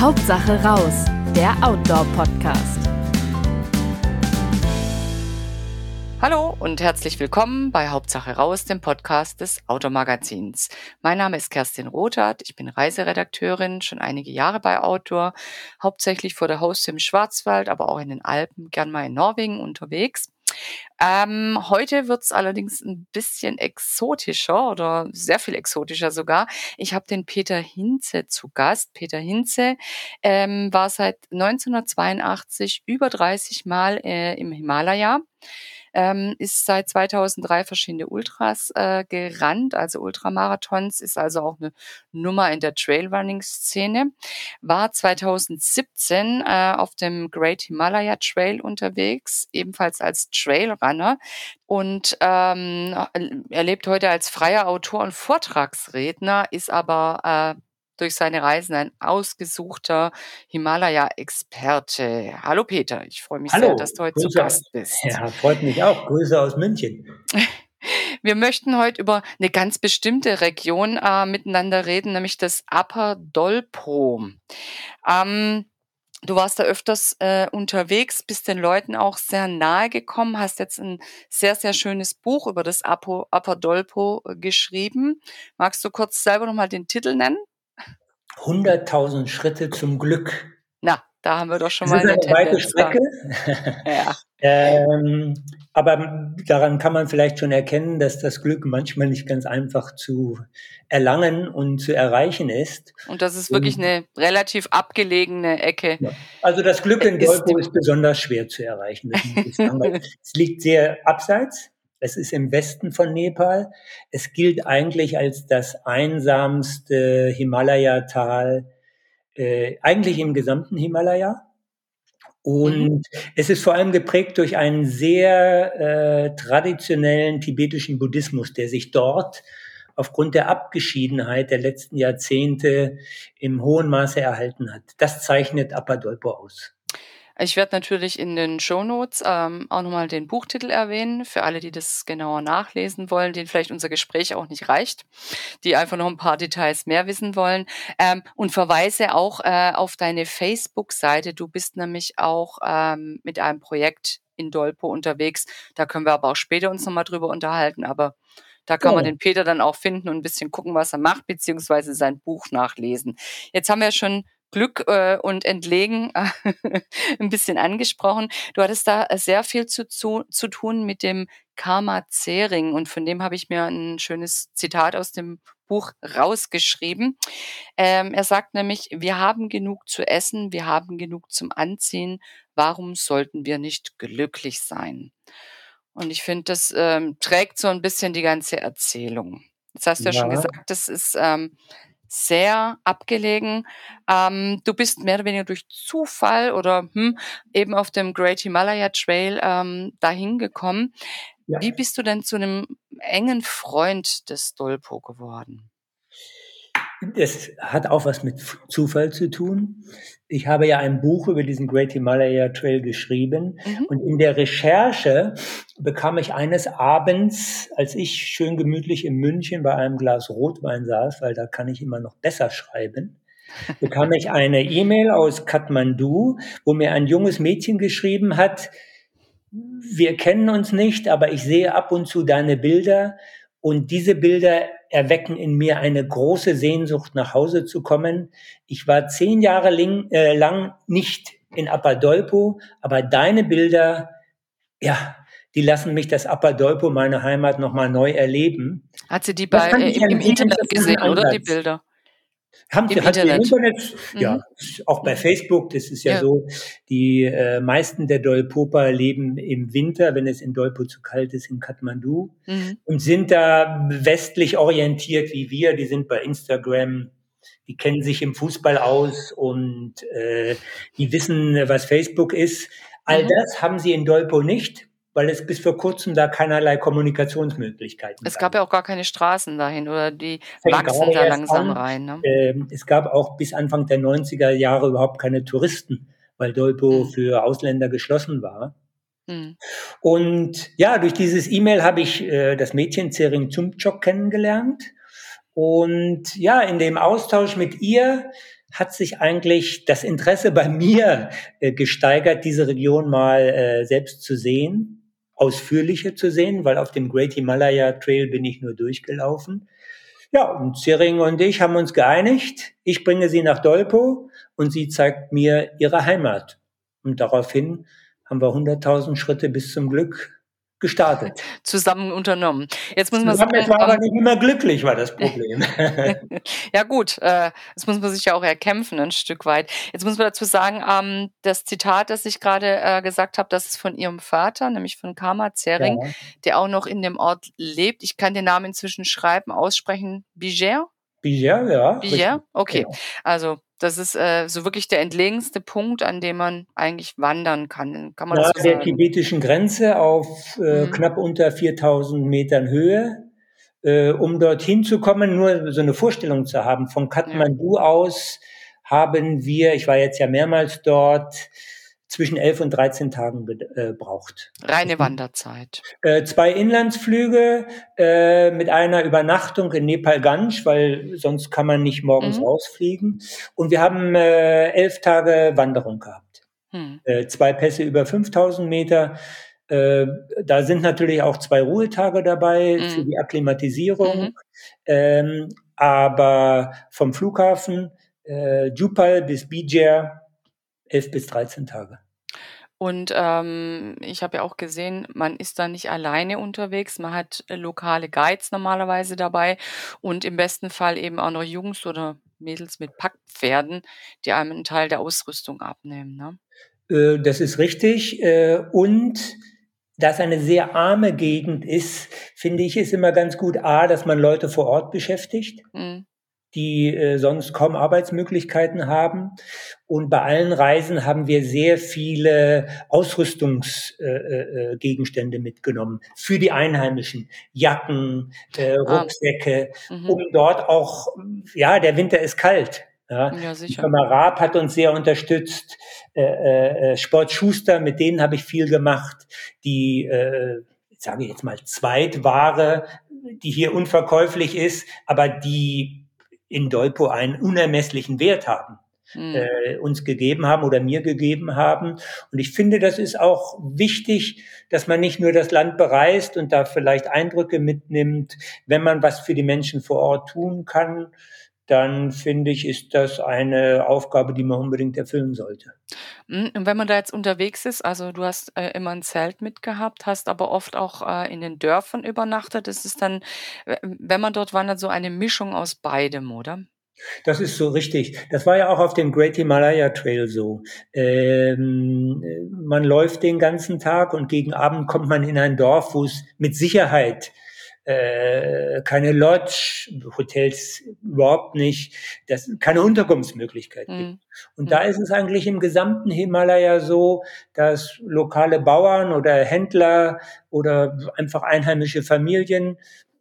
Hauptsache raus, der Outdoor-Podcast. Hallo und herzlich willkommen bei Hauptsache raus, dem Podcast des Outdoor-Magazins. Mein Name ist Kerstin Rothat, ich bin Reiseredakteurin, schon einige Jahre bei Outdoor, hauptsächlich vor der Haustür im Schwarzwald, aber auch in den Alpen, gern mal in Norwegen unterwegs. Ähm, heute wird's allerdings ein bisschen exotischer oder sehr viel exotischer sogar. Ich habe den Peter Hinze zu Gast. Peter Hinze ähm, war seit 1982 über 30 Mal äh, im Himalaya ähm, ist seit 2003 verschiedene Ultras äh, gerannt, also Ultramarathons, ist also auch eine Nummer in der Trailrunning-Szene, war 2017 äh, auf dem Great Himalaya Trail unterwegs, ebenfalls als Trailrunner und ähm, er lebt heute als freier Autor und Vortragsredner, ist aber äh, durch seine Reisen ein ausgesuchter Himalaya-Experte. Hallo Peter, ich freue mich Hallo, sehr, dass du heute Grüße zu Gast bist. Ja, freut mich auch. Grüße aus München. Wir möchten heute über eine ganz bestimmte Region äh, miteinander reden, nämlich das Upper Dolpo. Ähm, Du warst da öfters äh, unterwegs, bist den Leuten auch sehr nahe gekommen, hast jetzt ein sehr, sehr schönes Buch über das Apo, Upper Dolpo äh, geschrieben. Magst du kurz selber nochmal den Titel nennen? 100.000 Schritte zum Glück. Na, da haben wir doch schon das mal ist eine, eine weite Strecke. ja. ähm, aber daran kann man vielleicht schon erkennen, dass das Glück manchmal nicht ganz einfach zu erlangen und zu erreichen ist. Und das ist wirklich und, eine relativ abgelegene Ecke. Ja. Also das Glück in ist, ist besonders schwer zu erreichen. es liegt sehr abseits. Es ist im Westen von Nepal. Es gilt eigentlich als das einsamste Himalaya-Tal, äh, eigentlich im gesamten Himalaya. Und mhm. es ist vor allem geprägt durch einen sehr äh, traditionellen tibetischen Buddhismus, der sich dort aufgrund der Abgeschiedenheit der letzten Jahrzehnte im hohen Maße erhalten hat. Das zeichnet Apadolpo aus. Ich werde natürlich in den Shownotes ähm, auch nochmal den Buchtitel erwähnen, für alle, die das genauer nachlesen wollen, denen vielleicht unser Gespräch auch nicht reicht, die einfach noch ein paar Details mehr wissen wollen. Ähm, und verweise auch äh, auf deine Facebook-Seite. Du bist nämlich auch ähm, mit einem Projekt in Dolpo unterwegs. Da können wir aber auch später uns nochmal drüber unterhalten, aber da kann man den Peter dann auch finden und ein bisschen gucken, was er macht, beziehungsweise sein Buch nachlesen. Jetzt haben wir ja schon Glück äh, und Entlegen äh, ein bisschen angesprochen. Du hattest da sehr viel zu, zu, zu tun mit dem Karma Zering und von dem habe ich mir ein schönes Zitat aus dem Buch rausgeschrieben. Ähm, er sagt nämlich, wir haben genug zu essen, wir haben genug zum Anziehen, warum sollten wir nicht glücklich sein? Und ich finde, das ähm, trägt so ein bisschen die ganze Erzählung. Das hast du ja, ja schon gesagt, das ist ähm, sehr abgelegen. Ähm, du bist mehr oder weniger durch Zufall oder hm, eben auf dem Great Himalaya Trail ähm, dahin gekommen. Ja. Wie bist du denn zu einem engen Freund des Dolpo geworden? Es hat auch was mit Zufall zu tun. Ich habe ja ein Buch über diesen Great Himalaya Trail geschrieben mhm. und in der Recherche bekam ich eines Abends, als ich schön gemütlich in München bei einem Glas Rotwein saß, weil da kann ich immer noch besser schreiben, bekam ich eine E-Mail aus Kathmandu, wo mir ein junges Mädchen geschrieben hat, wir kennen uns nicht, aber ich sehe ab und zu deine Bilder und diese Bilder erwecken in mir eine große Sehnsucht, nach Hause zu kommen. Ich war zehn Jahre lang, äh, lang nicht in Apadolpo, aber deine Bilder, ja, die lassen mich das Apadolpo, meine Heimat, nochmal neu erleben. Hat sie die bei, äh, im Internet gesehen, oder die Bilder? Haben Sie, hat Internet. Internet, mhm. ja, auch bei Facebook, das ist ja, ja. so, die äh, meisten der Dolpoper leben im Winter, wenn es in Dolpo zu kalt ist, in Kathmandu mhm. und sind da westlich orientiert wie wir, die sind bei Instagram, die kennen sich im Fußball aus und äh, die wissen, was Facebook ist. All mhm. das haben sie in Dolpo nicht weil es bis vor kurzem da keinerlei Kommunikationsmöglichkeiten gab. Es gab ja auch gar keine Straßen dahin oder die wachsen da langsam an. rein. Ne? Äh, es gab auch bis Anfang der 90er Jahre überhaupt keine Touristen, weil Dolpo mhm. für Ausländer geschlossen war. Mhm. Und ja, durch dieses E-Mail habe ich äh, das Mädchen Zering Zumchok kennengelernt. Und ja, in dem Austausch mit ihr hat sich eigentlich das Interesse bei mir äh, gesteigert, diese Region mal äh, selbst zu sehen, ausführlicher zu sehen, weil auf dem Great Himalaya Trail bin ich nur durchgelaufen. Ja, und Sering und ich haben uns geeinigt. Ich bringe sie nach Dolpo und sie zeigt mir ihre Heimat. Und daraufhin haben wir 100.000 Schritte bis zum Glück gestartet. Zusammen unternommen. Jetzt muss man sagen, war aber nicht immer glücklich, war das Problem. ja gut, äh, das muss man sich ja auch erkämpfen ein Stück weit. Jetzt muss man dazu sagen, ähm, das Zitat, das ich gerade äh, gesagt habe, das ist von ihrem Vater, nämlich von Karma Zering, ja. der auch noch in dem Ort lebt. Ich kann den Namen inzwischen schreiben, aussprechen. Biger? Biger, ja. Biger? Okay. Ja. Also das ist äh, so wirklich der entlegenste Punkt, an dem man eigentlich wandern kann. Kann man Nahe so der tibetischen Grenze auf äh, mhm. knapp unter 4000 Metern Höhe. Äh, um dorthin zu kommen, nur so eine Vorstellung zu haben, von Kathmandu ja. aus haben wir, ich war jetzt ja mehrmals dort, zwischen 11 und 13 Tagen gebraucht. Äh, Reine Wanderzeit. Äh, zwei Inlandsflüge äh, mit einer Übernachtung in Nepal-Ganj, weil sonst kann man nicht morgens mhm. rausfliegen. Und wir haben äh, elf Tage Wanderung gehabt. Mhm. Äh, zwei Pässe über 5000 Meter. Äh, da sind natürlich auch zwei Ruhetage dabei mhm. für die Akklimatisierung. Mhm. Ähm, aber vom Flughafen äh, Jupal bis Bijar 11 bis 13 Tage. Und ähm, ich habe ja auch gesehen, man ist da nicht alleine unterwegs. Man hat äh, lokale Guides normalerweise dabei und im besten Fall eben auch noch Jungs oder Mädels mit Packpferden, die einem einen Teil der Ausrüstung abnehmen. Ne? Äh, das ist richtig. Äh, und da es eine sehr arme Gegend ist, finde ich es immer ganz gut, A, dass man Leute vor Ort beschäftigt. Mhm die äh, sonst kaum Arbeitsmöglichkeiten haben. Und bei allen Reisen haben wir sehr viele Ausrüstungsgegenstände äh, äh, mitgenommen für die Einheimischen. Jacken, äh, ah. Rucksäcke, ah. mhm. um dort auch, ja, der Winter ist kalt. Ja, ja sicher. Die Firma Raab hat uns sehr unterstützt. Äh, äh, Sport Schuster, mit denen habe ich viel gemacht. Die, äh, sage ich jetzt mal, Zweitware, die hier unverkäuflich ist, aber die in Dolpo einen unermesslichen Wert haben. Mhm. Äh, uns gegeben haben oder mir gegeben haben. Und ich finde, das ist auch wichtig, dass man nicht nur das Land bereist und da vielleicht Eindrücke mitnimmt. Wenn man was für die Menschen vor Ort tun kann, dann finde ich, ist das eine Aufgabe, die man unbedingt erfüllen sollte. Hm, und wenn man da jetzt unterwegs ist, also du hast äh, immer ein Zelt mitgehabt, hast aber oft auch äh, in den Dörfern übernachtet. Das ist dann, wenn man dort wandert, so eine Mischung aus beidem, oder? Das ist so richtig. Das war ja auch auf dem Great Himalaya Trail so. Ähm, man läuft den ganzen Tag und gegen Abend kommt man in ein Dorf, wo es mit Sicherheit äh, keine Lodge, Hotels überhaupt nicht, das keine Unterkunftsmöglichkeit mhm. gibt. Und mhm. da ist es eigentlich im gesamten Himalaya so, dass lokale Bauern oder Händler oder einfach einheimische Familien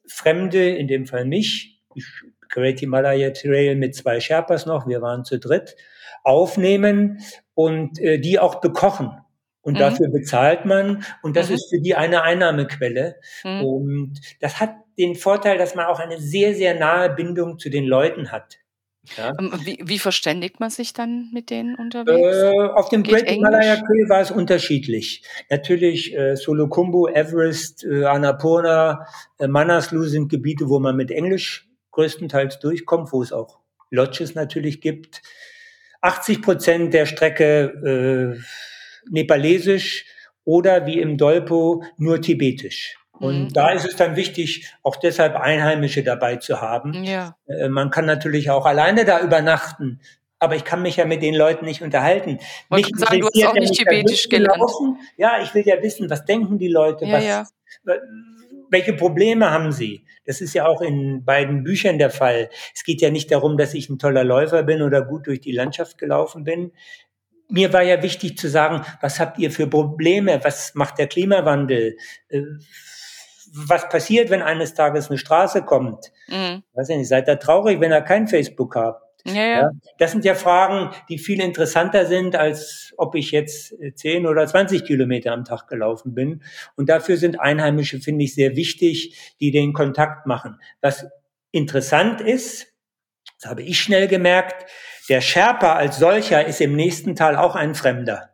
Fremde, in dem Fall mich, ich Great Himalaya Trail mit zwei Sherpas noch, wir waren zu dritt, aufnehmen und äh, die auch bekochen. Und mhm. dafür bezahlt man. Und das mhm. ist für die eine Einnahmequelle. Mhm. Und das hat den Vorteil, dass man auch eine sehr, sehr nahe Bindung zu den Leuten hat. Ja. Ähm, wie, wie, verständigt man sich dann mit denen unterwegs? Äh, auf dem Geht Great Himalaya Trail war es unterschiedlich. Natürlich äh, Solokumbu, Everest, äh, Annapurna, äh, Manaslu sind Gebiete, wo man mit Englisch größtenteils durchkommt, wo es auch Lodges natürlich gibt. 80 Prozent der Strecke äh, Nepalesisch oder wie im Dolpo nur Tibetisch. Und mhm. da ist es dann wichtig, auch deshalb Einheimische dabei zu haben. Ja. Äh, man kann natürlich auch alleine da übernachten, aber ich kann mich ja mit den Leuten nicht unterhalten. Mich sagen, du hast auch nicht Tibetisch gelernt. Laufen. Ja, ich will ja wissen, was denken die Leute, ja, was, ja. welche Probleme haben sie? Das ist ja auch in beiden Büchern der Fall. Es geht ja nicht darum, dass ich ein toller Läufer bin oder gut durch die Landschaft gelaufen bin mir war ja wichtig zu sagen, was habt ihr für Probleme? Was macht der Klimawandel? Äh, was passiert, wenn eines Tages eine Straße kommt? Mhm. Weiß ich nicht, seid ihr traurig, wenn ihr kein Facebook habt? Ja, ja. ja, das sind ja Fragen, die viel interessanter sind, als ob ich jetzt 10 oder 20 Kilometer am Tag gelaufen bin. Und dafür sind Einheimische, finde ich, sehr wichtig, die den Kontakt machen. Was interessant ist, das habe ich schnell gemerkt, Der Sherpa als solcher ist im nächsten Tal auch ein Fremder.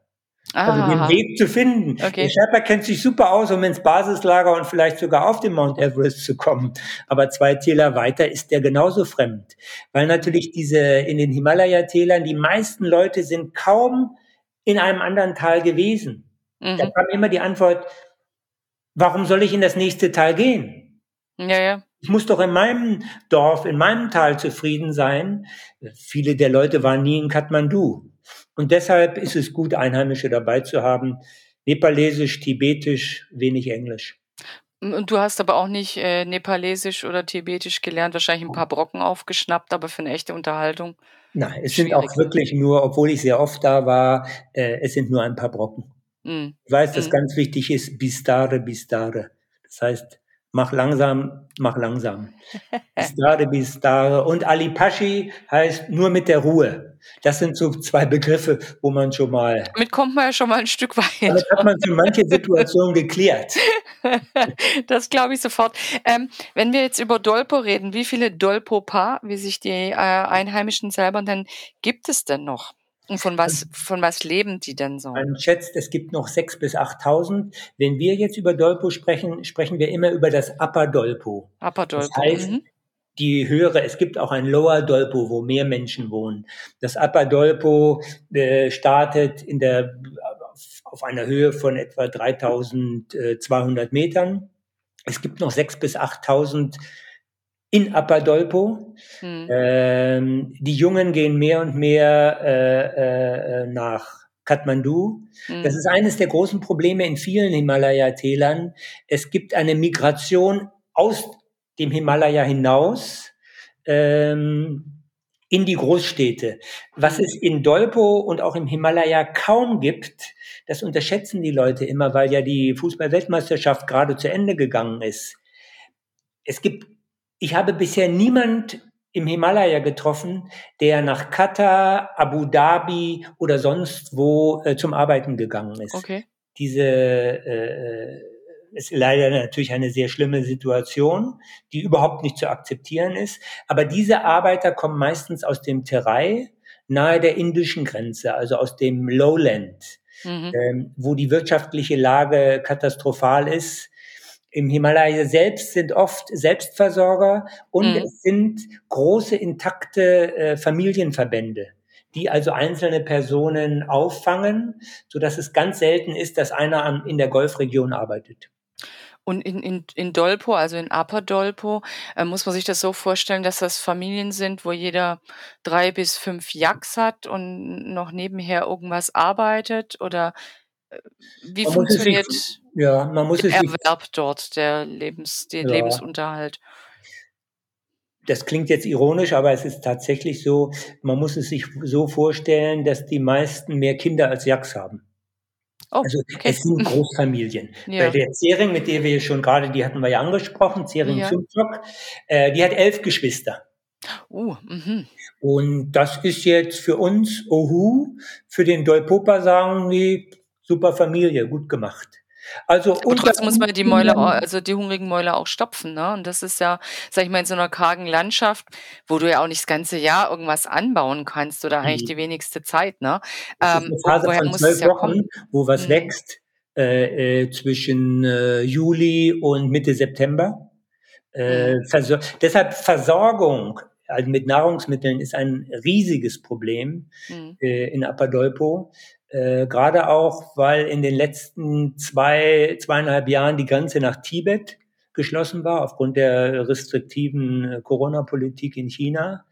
Also den Weg zu finden. Okay. Der Sherpa kennt sich super aus, um ins Basislager und vielleicht sogar auf den Mount Everest zu kommen. Aber zwei Täler weiter ist der genauso fremd. Weil natürlich diese, in den Himalaya-Tälern, die meisten Leute sind kaum in einem anderen Tal gewesen. Mhm. Da kam immer die Antwort, warum soll ich in das nächste Tal gehen? Ja, ja. Ich muss doch in meinem Dorf, in meinem Tal zufrieden sein. Viele der Leute waren nie in Kathmandu. Und deshalb ist es gut, Einheimische dabei zu haben. Nepalesisch, Tibetisch, wenig Englisch. Und du hast aber auch nicht äh, Nepalesisch oder Tibetisch gelernt, wahrscheinlich ein paar Brocken aufgeschnappt, aber für eine echte Unterhaltung. Nein, es sind auch wirklich nur, obwohl ich sehr oft da war, äh, es sind nur ein paar Brocken. Mm. Ich weiß, dass mm. ganz wichtig ist, bistare, bistare. Das heißt, mach langsam, mach langsam. Bistare, bistare. Und Alipashi heißt nur mit der Ruhe. Das sind so zwei Begriffe, wo man schon mal. Damit kommt man ja schon mal ein Stück weit. Damit hat man für manche Situationen geklärt. das glaube ich sofort. Ähm, wenn wir jetzt über Dolpo reden, wie viele Dolpo-Paar, wie sich die äh, Einheimischen selber nennen, gibt es denn noch? Und von was, von was leben die denn so? Man schätzt, es gibt noch 6.000 bis 8.000. Wenn wir jetzt über Dolpo sprechen, sprechen wir immer über das Upper Dolpo. Upper Dolpo. Das heißt, mhm. die höhere, es gibt auch ein Lower Dolpo, wo mehr Menschen wohnen. Das Upper Dolpo äh, startet in der, auf einer Höhe von etwa 3.200 Metern. Es gibt noch 6.000 bis 8.000 in Apadolpo. Hm. Ähm, die Jungen gehen mehr und mehr äh, äh, nach Kathmandu. Hm. Das ist eines der großen Probleme in vielen Himalaya-Tälern. Es gibt eine Migration aus dem Himalaya hinaus ähm, in die Großstädte. Was hm. es in Dolpo und auch im Himalaya kaum gibt, das unterschätzen die Leute immer, weil ja die Fußball-Weltmeisterschaft gerade zu Ende gegangen ist. Es gibt ich habe bisher niemand im Himalaya getroffen, der nach Katar, Abu Dhabi oder sonst wo äh, zum Arbeiten gegangen ist. Okay. Diese äh, ist leider natürlich eine sehr schlimme Situation, die überhaupt nicht zu akzeptieren ist. Aber diese Arbeiter kommen meistens aus dem Terai, nahe der indischen Grenze, also aus dem Lowland, mhm. ähm, wo die wirtschaftliche Lage katastrophal ist im Himalaya selbst sind oft Selbstversorger und mhm. es sind große intakte äh, Familienverbände, die also einzelne Personen auffangen, so dass es ganz selten ist, dass einer an, in der Golfregion arbeitet. Und in, in, in Dolpo, also in Upper Dolpo, äh, muss man sich das so vorstellen, dass das Familien sind, wo jeder drei bis fünf Yaks hat und noch nebenher irgendwas arbeitet? Oder äh, wie man funktioniert ja, man muss der Erwerb dort, der, Lebens, der ja. Lebensunterhalt? Das klingt jetzt ironisch, aber es ist tatsächlich so, man muss es sich so vorstellen, dass die meisten mehr Kinder als Yaks haben. Oh, also okay. es sind Großfamilien. Ja. Bei der Zering, mit der wir schon gerade, die hatten wir ja angesprochen, Zering ja. äh, die hat elf Geschwister. Uh, mhm. Und das ist jetzt für uns, ohu, für den Dolpopa sagen die, super Familie, gut gemacht. Also und trotzdem muss man die Mäuler, also die hungrigen Mäuler auch stopfen, ne? Und das ist ja, sag ich mal, in so einer kargen Landschaft, wo du ja auch nicht das ganze Jahr irgendwas anbauen kannst oder eigentlich die wenigste Zeit, ne? Ähm, ist eine Phase von zwölf Wochen, wo was mhm. wächst äh, äh, zwischen äh, Juli und Mitte September. Äh, mhm. Versor deshalb Versorgung also mit Nahrungsmitteln ist ein riesiges Problem mhm. äh, in Apadolpo. Äh, Gerade auch, weil in den letzten zwei, zweieinhalb Jahren die Grenze nach Tibet geschlossen war, aufgrund der restriktiven äh, Corona-Politik in China.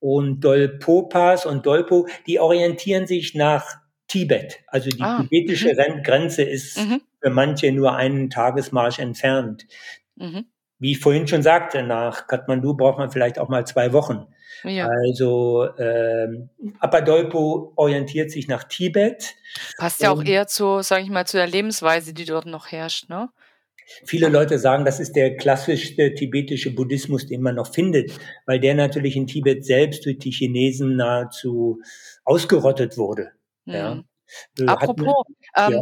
Und Dolpopas und Dolpo, die orientieren sich nach Tibet. Also die ah, tibetische mhm. Grenze ist mhm. für manche nur einen Tagesmarsch entfernt. Mhm. Wie ich vorhin schon sagte, nach Kathmandu braucht man vielleicht auch mal zwei Wochen. Ja. Also ähm, Apadolpo orientiert sich nach Tibet. Passt ja auch eher zu, sage ich mal, zu der Lebensweise, die dort noch herrscht, ne? Viele Leute sagen, das ist der klassischste tibetische Buddhismus, den man noch findet, weil der natürlich in Tibet selbst durch die Chinesen nahezu ausgerottet wurde. Mhm. Ja. Apropos, ähm, ja.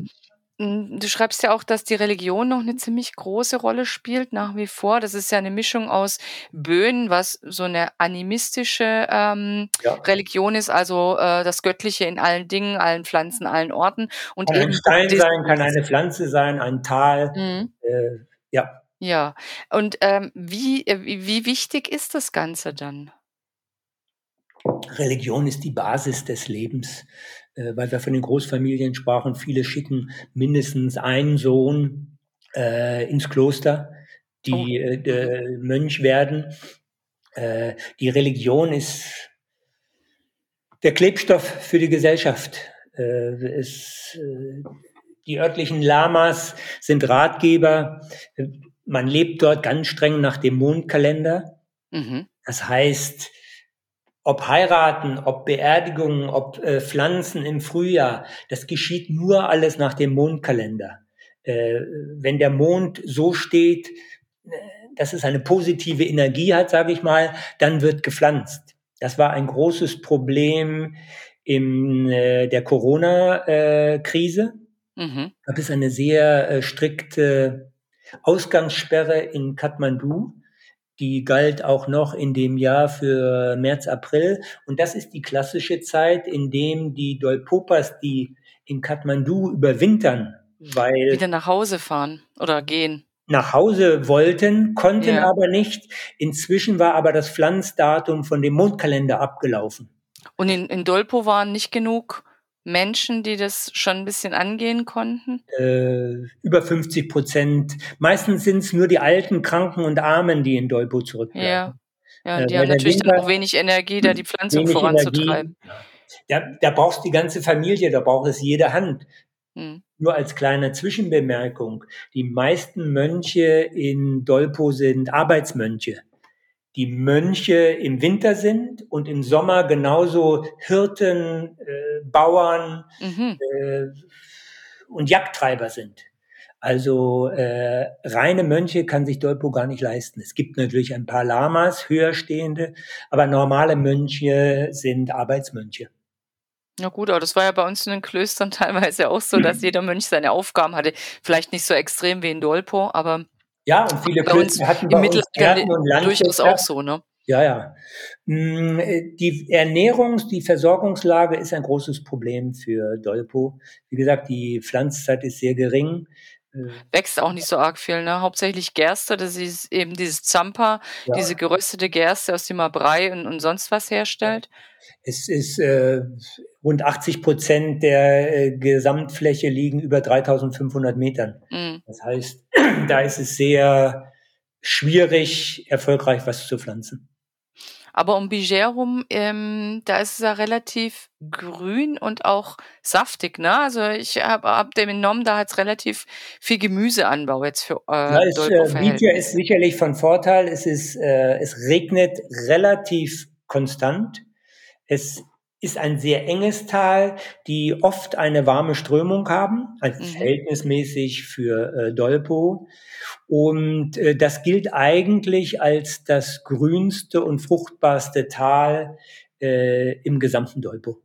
Hm, du schreibst ja auch, dass die Religion noch eine ziemlich große Rolle spielt nach wie vor. Das ist ja eine Mischung aus Böen, was so eine animistische, ähm, Ja. Religion ist, also, äh, das Göttliche in allen Dingen, allen Pflanzen, allen Orten und Kann ein eben Stein sein, kann eine Pflanze sein, ein Tal. Mhm. Äh, ja. Ja. Und, ähm, wie äh, wie wie wichtig ist das Ganze dann? Religion ist die Basis des Lebens, äh, weil wir von den Großfamilien sprachen. Viele schicken mindestens einen Sohn äh, ins Kloster, Oh. die äh, Mhm. äh, Mönch werden. Äh, die Religion ist der Klebstoff für die Gesellschaft. Äh, es, äh, die örtlichen Lamas sind Ratgeber. Man lebt dort ganz streng nach dem Mondkalender. Mhm. Das heißt, ob heiraten, ob Beerdigungen, ob äh, Pflanzen im Frühjahr, das geschieht nur alles nach dem Mondkalender. Äh, wenn der Mond so steht, äh, dass es eine positive Energie hat, sage ich mal, dann wird gepflanzt. Das war ein großes Problem in äh, der Corona-Krise. Mhm. gab es eine sehr äh, strikte Ausgangssperre in Kathmandu. Die galt auch noch in dem Jahr für März, April. Und das ist die klassische Zeit, in dem die Dolpopas, die in Kathmandu überwintern, weil Wieder nach Hause fahren oder gehen. nach Hause wollten, konnten Ja. aber nicht. Inzwischen war aber das Pflanzdatum von dem Mondkalender abgelaufen. Und in in Dolpo waren nicht genug Menschen, die das schon ein bisschen angehen konnten? Äh, über 50 Prozent. Meistens sind es nur die Alten, Kranken und Armen, die in Dolpo zurückbleiben. Ja. Ja, Äh, die haben natürlich dann auch wenig Energie, da die Pflanzung voranzutreiben. Da, da brauchst du die ganze Familie, da braucht es jede Hand. Mhm. Nur als kleine Zwischenbemerkung. Die meisten Mönche in Dolpo sind Arbeitsmönche. Die Mönche im Winter sind und im Sommer genauso Hirten, äh, Bauern Mhm. äh, und Jagdtreiber sind. Also äh, reine Mönche kann sich Dolpo gar nicht leisten. Es gibt natürlich ein paar Lamas, höherstehende, aber normale Mönche sind Arbeitsmönche. Ja gut, aber das war ja bei uns in den Klöstern teilweise auch so, dass jeder Mönch seine Aufgaben hatte. Vielleicht nicht so extrem wie in Dolpo, aber Ja, und viele bei uns Klöster hatten im bei uns Gärten und durchaus auch so, ne? Ja, ja. Mm, äh, Die Ernährungs-, die Versorgungslage ist ein großes Problem für Dolpo. Wie gesagt, die Pflanzzeit ist sehr gering. Äh, Wächst auch nicht so arg viel, ne? Hauptsächlich Gerste, das ist eben dieses Zampa, Ja. diese geröstete Gerste, aus dem man Brei und, und sonst was herstellt. Es ist äh, rund 80 Prozent der äh, Gesamtfläche liegen über 3500 Metern. Mhm. Das heißt, da ist es sehr schwierig, erfolgreich was zu pflanzen. Aber um Biger rum, ähm, da ist es ja relativ grün und auch saftig, ne? Also ich habe hab dem entnommen, da hat's relativ viel Gemüseanbau jetzt für äh, Ja, es, äh, Bitia ist sicherlich von Vorteil. Es ist, äh, es regnet relativ konstant. Es ist ein sehr enges Tal, die oft eine warme Strömung haben, also Mhm. verhältnismäßig für äh, Dolpo. Und äh, das gilt eigentlich als das grünste und fruchtbarste Tal äh, im gesamten Dolpo.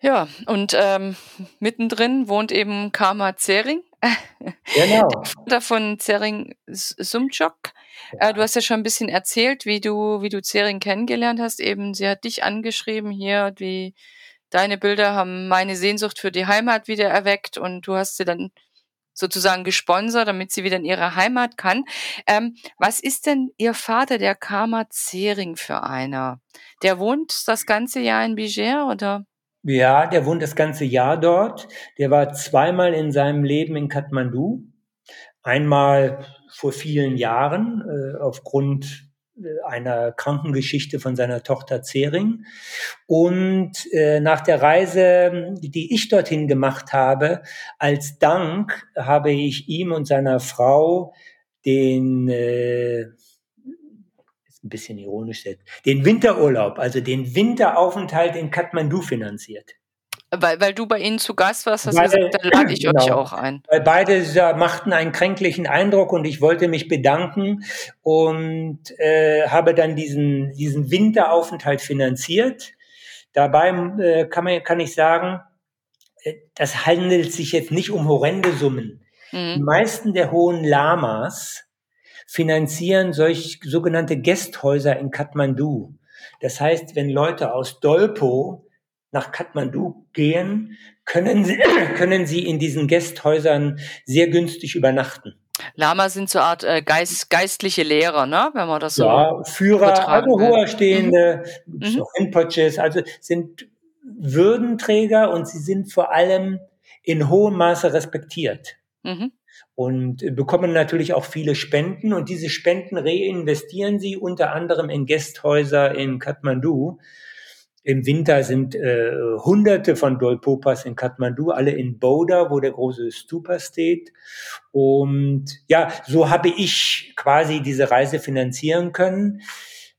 Ja, und ähm, mittendrin wohnt eben Karma Zering, Genau. der Vater von Zering Sumchok. Äh, du hast ja schon ein bisschen erzählt, wie du, wie du Zering kennengelernt hast. Eben, sie hat dich angeschrieben hier, wie deine Bilder haben meine Sehnsucht für die Heimat wieder erweckt und du hast sie dann sozusagen gesponsert, damit sie wieder in ihre Heimat kann. Ähm, was ist denn ihr Vater, der Karma Zering, für einer? Der wohnt das ganze Jahr in Biger oder? Ja, der wohnt das ganze Jahr dort. Der war zweimal in seinem Leben in Kathmandu. Einmal vor vielen Jahren äh, aufgrund äh, einer Krankengeschichte von seiner Tochter Zering. Und äh, nach der Reise, die ich dorthin gemacht habe, als Dank habe ich ihm und seiner Frau den äh, ein bisschen ironisch den Winterurlaub, also den Winteraufenthalt in Kathmandu finanziert. Weil, weil du bei ihnen zu Gast warst, hast du gesagt, dann lade ich euch genau. auch ein. Weil beide machten einen kränklichen Eindruck und ich wollte mich bedanken und äh, habe dann diesen, diesen Winteraufenthalt finanziert. Dabei äh, kann, man, kann ich sagen, äh, das handelt sich jetzt nicht um horrende Summen. Mhm. Die meisten der hohen Lamas finanzieren solch sogenannte Gästhäuser in Kathmandu. Das heißt, wenn Leute aus Dolpo nach Kathmandu gehen, können sie, können sie in diesen Gästhäusern sehr günstig übernachten. Lama sind so eine Art äh, Geist, geistliche Lehrer, ne? wenn man das so. Ja, Führer, also Hoherstehende, mhm. Rinpoches, also sind Würdenträger und sie sind vor allem in hohem Maße respektiert. Mhm. Und bekommen natürlich auch viele Spenden und diese Spenden reinvestieren sie unter anderem in Gästhäuser in Kathmandu. Im Winter sind äh, Hunderte von Dolpopas in Kathmandu, alle in Boda, wo der große Stupa steht. Und ja, so habe ich quasi diese Reise finanzieren können.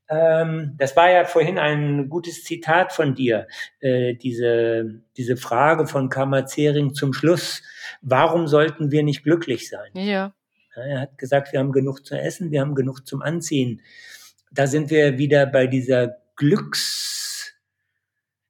Ähm, das war ja vorhin ein gutes Zitat von dir, äh, diese, diese Frage von Kamazering zum Schluss. Warum sollten wir nicht glücklich sein? Ja. Er hat gesagt, wir haben genug zu essen, wir haben genug zum Anziehen. Da sind wir wieder bei dieser Glücks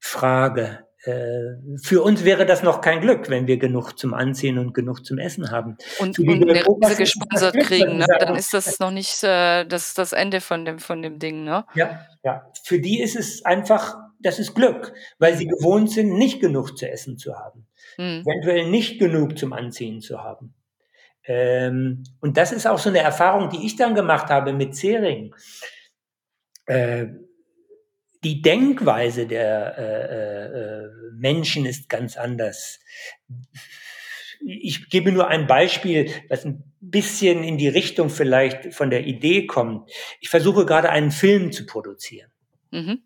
Frage. Äh, für uns wäre das noch kein Glück, wenn wir genug zum Anziehen und genug zum Essen haben. Und, und eine Reise gesponsert kriegen, ne? dann ist das noch nicht äh, das, das Ende von dem, von dem Ding. Ne? Ja, ja. Für die ist es einfach, das ist Glück, weil sie gewohnt sind, nicht genug zu essen zu haben. Hm. Eventuell nicht genug zum Anziehen zu haben. Ähm, und das ist auch so eine Erfahrung, die ich dann gemacht habe mit Zering. Äh, die Denkweise der äh, äh, Menschen ist ganz anders. Ich gebe nur ein Beispiel, was ein bisschen in die Richtung vielleicht von der Idee kommt. Ich versuche gerade einen Film zu produzieren. Mhm.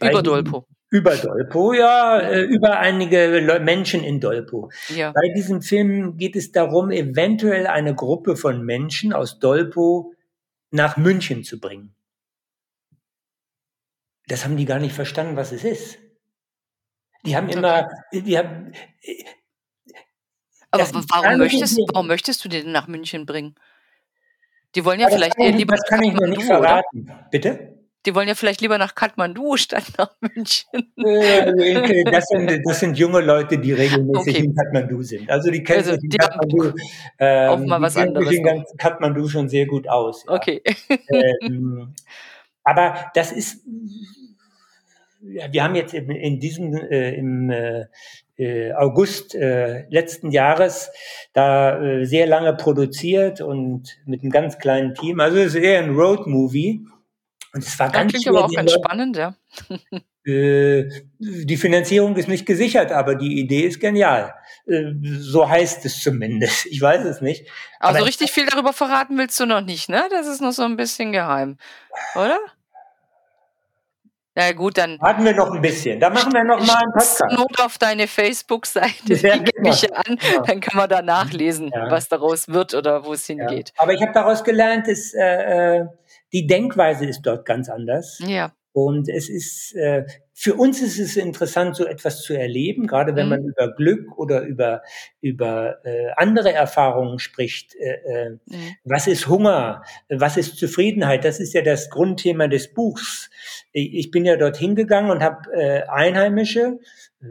Über Dolpo. Über Dolpo, ja, äh, über einige Menschen in Dolpo. Ja. Bei diesem Film geht es darum, eventuell eine Gruppe von Menschen aus Dolpo nach München zu bringen das haben die gar nicht verstanden, was es ist. Die haben immer, die haben. Aber warum möchtest, warum möchtest du den nach München bringen? Die wollen ja Aber vielleicht das lieber. Das kann ich noch nicht verraten. Oder? Bitte? Die wollen ja vielleicht lieber nach Kathmandu statt nach München. Äh, das sind, das sind junge Leute, die regelmäßig okay. in Kathmandu sind. Also die kennen also, sich in Kathmandu, ähm, auch mal was anderes. Die in Kathmandu schon sehr gut aus. Ja. Okay. Ähm, aber das ist wir haben jetzt in, in diesem äh, im äh, äh, August äh, letzten Jahres da äh, sehr lange produziert und mit einem ganz kleinen Team. Also es ist eher ein Road-Movie. Und es war ja, ganz klingt aber auch ganz spannend, ja. Äh, die Finanzierung ist nicht gesichert, aber die Idee ist genial. Äh, so heißt es zumindest. Ich weiß es nicht. Also aber richtig viel darüber verraten willst du noch nicht, ne? Das ist noch so ein bisschen geheim, oder? Na gut, dann. Warten wir noch ein bisschen. Da machen wir noch mal einen Podcast. Not auf deine Facebook-Seite, ja, die genau. mich an, ja. dann kann man da nachlesen, ja. was daraus wird oder wo es hingeht. Aber ich habe daraus gelernt, dass äh, äh, die Denkweise ist dort ganz anders. Ja. Und es ist, äh, für uns ist es interessant, so etwas zu erleben, gerade wenn mhm. man über Glück oder über, über äh, andere Erfahrungen spricht. Äh, äh, mhm. Was ist Hunger? Was ist Zufriedenheit? Das ist ja das Grundthema des Buchs. Ich bin ja dorthin gegangen und habe äh, Einheimische, äh,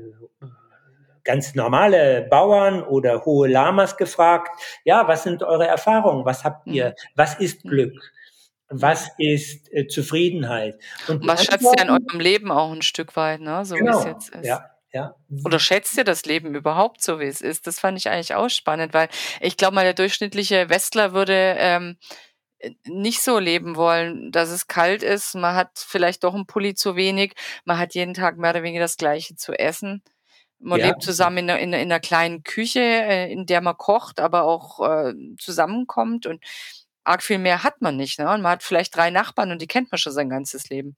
ganz normale Bauern oder hohe Lamas gefragt, ja, was sind eure Erfahrungen? Was habt ihr? Mhm. Was ist Glück? Was ist äh, Zufriedenheit. Und was schätzt ihr in eurem Leben auch ein Stück weit, ne? so genau, wie es genau, jetzt ist. Ja. Ja. Oder schätzt ihr das Leben überhaupt so, wie es ist? Das fand ich eigentlich auch spannend, weil ich glaube mal, der durchschnittliche Westler würde ähm, nicht so leben wollen, dass es kalt ist. Man hat vielleicht doch ein Pulli zu wenig. Man hat jeden Tag mehr oder weniger das Gleiche zu essen. Man ja. lebt zusammen in einer, in, einer, kleinen Küche, äh, in der man kocht, aber auch äh, zusammenkommt und arg viel mehr hat man nicht. Ne? Und man hat vielleicht drei Nachbarn und die kennt man schon sein ganzes Leben.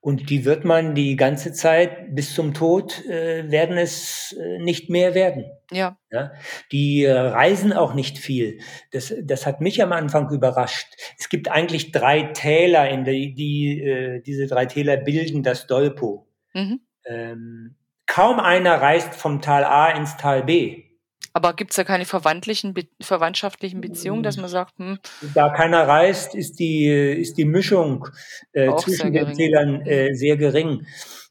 Und die wird man die ganze Zeit bis zum Tod äh, werden es äh, nicht mehr werden. Ja. ja? Die äh, reisen auch nicht viel. Das, das hat mich am Anfang überrascht. Es gibt eigentlich drei Täler, in die, die äh, diese drei Täler bilden das Dolpo. Mhm. Ähm, kaum einer reist vom Tal A ins Tal B. Aber gibt es da keine verwandtlichen, verwandtschaftlichen Beziehungen, dass man sagt, hm, Da keiner reist, ist die, ist die Mischung äh, zwischen den Zählern äh, sehr gering.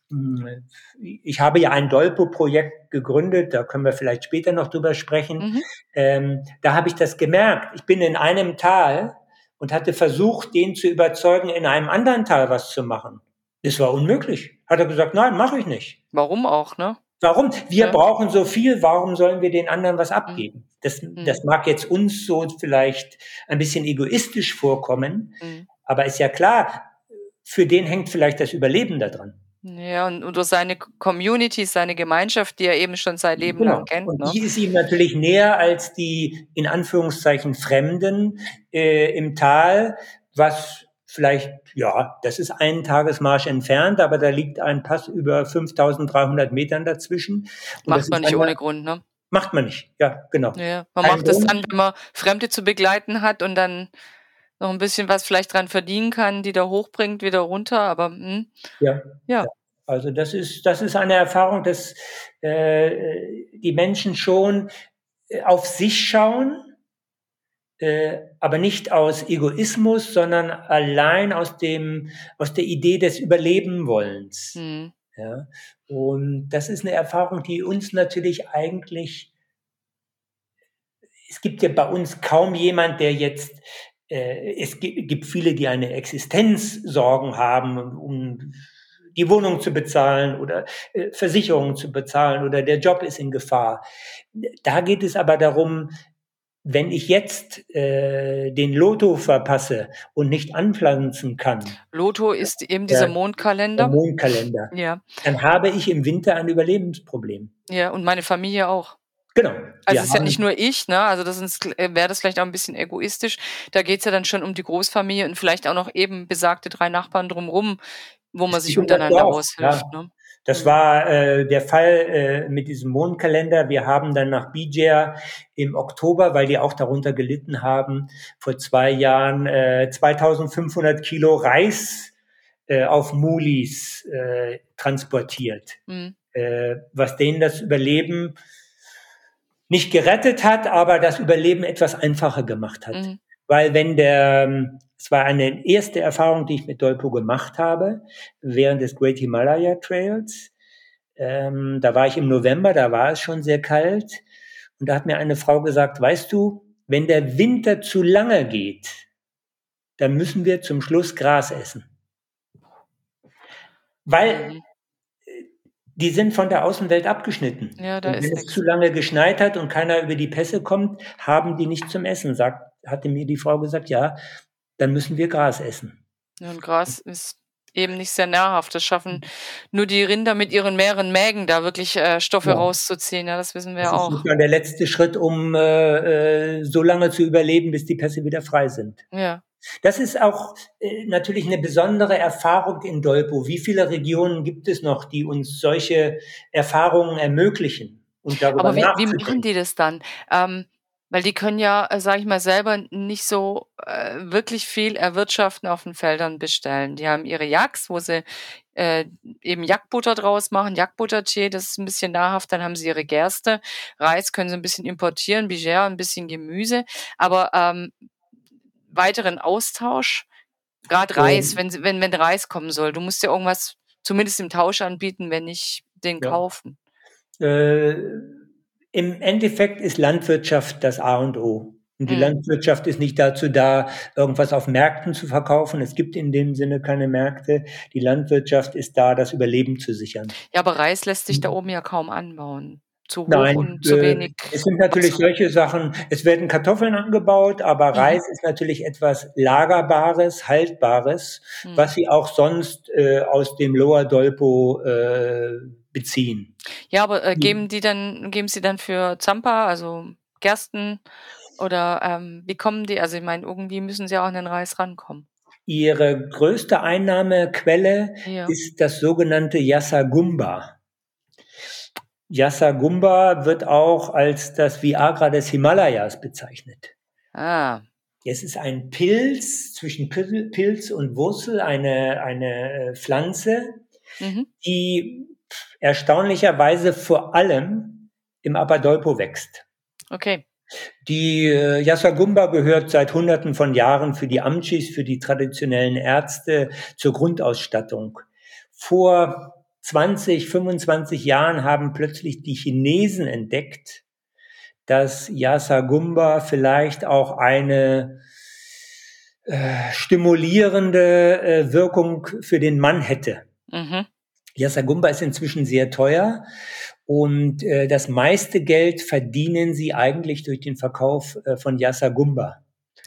hm, ich habe ja ein Dolpo-Projekt gegründet, da können wir vielleicht später noch drüber sprechen. Mhm. Ähm, da habe ich das gemerkt. Ich bin in einem Tal und hatte versucht, den zu überzeugen, in einem anderen Tal was zu machen. Das war unmöglich. Hat er gesagt, nein, mache ich nicht. Warum auch, ne? Warum? Wir ja. brauchen so viel, warum sollen wir den anderen was abgeben? Das, mhm. das mag jetzt uns so vielleicht ein bisschen egoistisch vorkommen, mhm. aber ist ja klar, für den hängt vielleicht das Überleben daran. Ja, und, und durch seine Community, seine Gemeinschaft, die er eben schon sein Leben genau. lang kennt. Und ne? die ist ihm natürlich näher als die in Anführungszeichen Fremden äh, im Tal, was vielleicht, ja, das ist einen Tagesmarsch entfernt, aber da liegt ein Pass über 5300 Metern dazwischen. Und macht man nicht ohne Grund, ne? Macht man nicht, ja, genau. Ja, man ein macht das dann, wenn man Fremde zu begleiten hat und dann noch ein bisschen was vielleicht dran verdienen kann, die da hochbringt, wieder runter, aber hm. ja. ja. Also das ist, das ist eine Erfahrung, dass äh, die Menschen schon äh, auf sich schauen, aber nicht aus Egoismus, sondern allein aus dem, aus der Idee des Überlebenwollens. Mhm. Ja. Und das ist eine Erfahrung, die uns natürlich eigentlich, es gibt ja bei uns kaum jemand, der jetzt äh, es gibt viele, die eine Existenzsorgen haben, um die Wohnung zu bezahlen oder äh, Versicherungen zu bezahlen oder der Job ist in Gefahr. Da geht es aber darum, wenn ich jetzt äh, den Lotto verpasse und nicht anpflanzen kann. Lotto ist eben dieser der, Mondkalender. Der Mondkalender. Ja. Dann habe ich im Winter ein Überlebensproblem. Ja, und meine Familie auch. Genau. Also es ist ja nicht nur ich, ne? Also das äh, wäre das vielleicht auch ein bisschen egoistisch. Da geht's ja dann schon um die Großfamilie und vielleicht auch noch eben besagte drei Nachbarn drumherum, wo man sich untereinander aushilft. Ja. Ne? Das war äh, der Fall äh, mit diesem Mondkalender. Wir haben dann nach Bijia im Oktober, weil die auch darunter gelitten haben, vor zwei Jahren äh, 2500 Kilo Reis äh, auf Mulis äh, transportiert. Mhm. Äh, was denen das Überleben nicht gerettet hat, aber das Überleben etwas einfacher gemacht hat. Mhm. Weil wenn der, es war eine erste Erfahrung, die ich mit Dolpo gemacht habe, während des Great Himalaya Trails. Ähm, da war ich im November, da war es schon sehr kalt. Und da hat mir eine Frau gesagt, weißt du, wenn der Winter zu lange geht, dann müssen wir zum Schluss Gras essen. Weil mhm die sind von der Außenwelt abgeschnitten. Ja, da und wenn es zu lange geschneit hat und keiner über die Pässe kommt, haben die nicht zum Essen, sagt, hatte mir die Frau gesagt, ja, dann müssen wir Gras essen. Ja, und Gras ist eben nicht sehr nahrhaft. Das schaffen nur die Rinder mit ihren mehreren Mägen, da wirklich äh, Stoffe ja. rauszuziehen. Ja, das wissen wir das auch. Das ist der letzte Schritt, um äh, äh, so lange zu überleben, bis die Pässe wieder frei sind. Ja. Das ist auch äh, natürlich eine besondere Erfahrung in Dolpo. Wie viele Regionen gibt es noch, die uns solche Erfahrungen ermöglichen? Und darüber Aber wie, wie machen die das dann? Ähm, weil die können ja, äh, sage ich mal, selber nicht so äh, wirklich viel erwirtschaften auf den Feldern bestellen. Die haben ihre Jacks, wo sie äh, eben Jagdbutter draus machen, Jagdbuttertee, das ist ein bisschen nahrhaft. Dann haben sie ihre Gerste, Reis können sie ein bisschen importieren, Biger, ein bisschen Gemüse. Aber ähm, weiteren Austausch? Gerade Reis, wenn, wenn, wenn Reis kommen soll. Du musst ja irgendwas zumindest im Tausch anbieten, wenn nicht den ja. kaufen. Äh, Im Endeffekt ist Landwirtschaft das A und O. Und die hm. Landwirtschaft ist nicht dazu da, irgendwas auf Märkten zu verkaufen. Es gibt in dem Sinne keine Märkte. Die Landwirtschaft ist da, das Überleben zu sichern. Ja, aber Reis lässt sich da oben ja kaum anbauen zu hoch Nein, und zu äh, wenig. Es sind natürlich solche Sachen, es werden Kartoffeln angebaut, aber mhm. Reis ist natürlich etwas Lagerbares, Haltbares, mhm. was sie auch sonst äh, aus dem Lower Dolpo äh, beziehen. Ja, aber äh, geben die dann, geben sie dann für Zampa, also Gersten oder ähm, wie kommen die? Also ich meine, irgendwie müssen sie auch an den Reis rankommen. Ihre größte Einnahmequelle ja. ist das sogenannte Yasagumba. Yasagumba wird auch als das Viagra des Himalayas bezeichnet. Ah. Es ist ein Pilz zwischen Pilz und Wurzel, eine, eine äh, Pflanze, mhm. die erstaunlicherweise vor allem im Apadolpo wächst. Okay. Die äh, Yasagumba gehört seit Hunderten von Jahren für die Amchis, für die traditionellen Ärzte zur Grundausstattung. Vor 20, 25 Jahren haben plötzlich die Chinesen entdeckt, dass Yasagumba vielleicht auch eine äh, stimulierende äh, Wirkung für den Mann hätte. Mhm. Yasagumba ist inzwischen sehr teuer und äh, das meiste Geld verdienen sie eigentlich durch den Verkauf äh, von Yasagumba.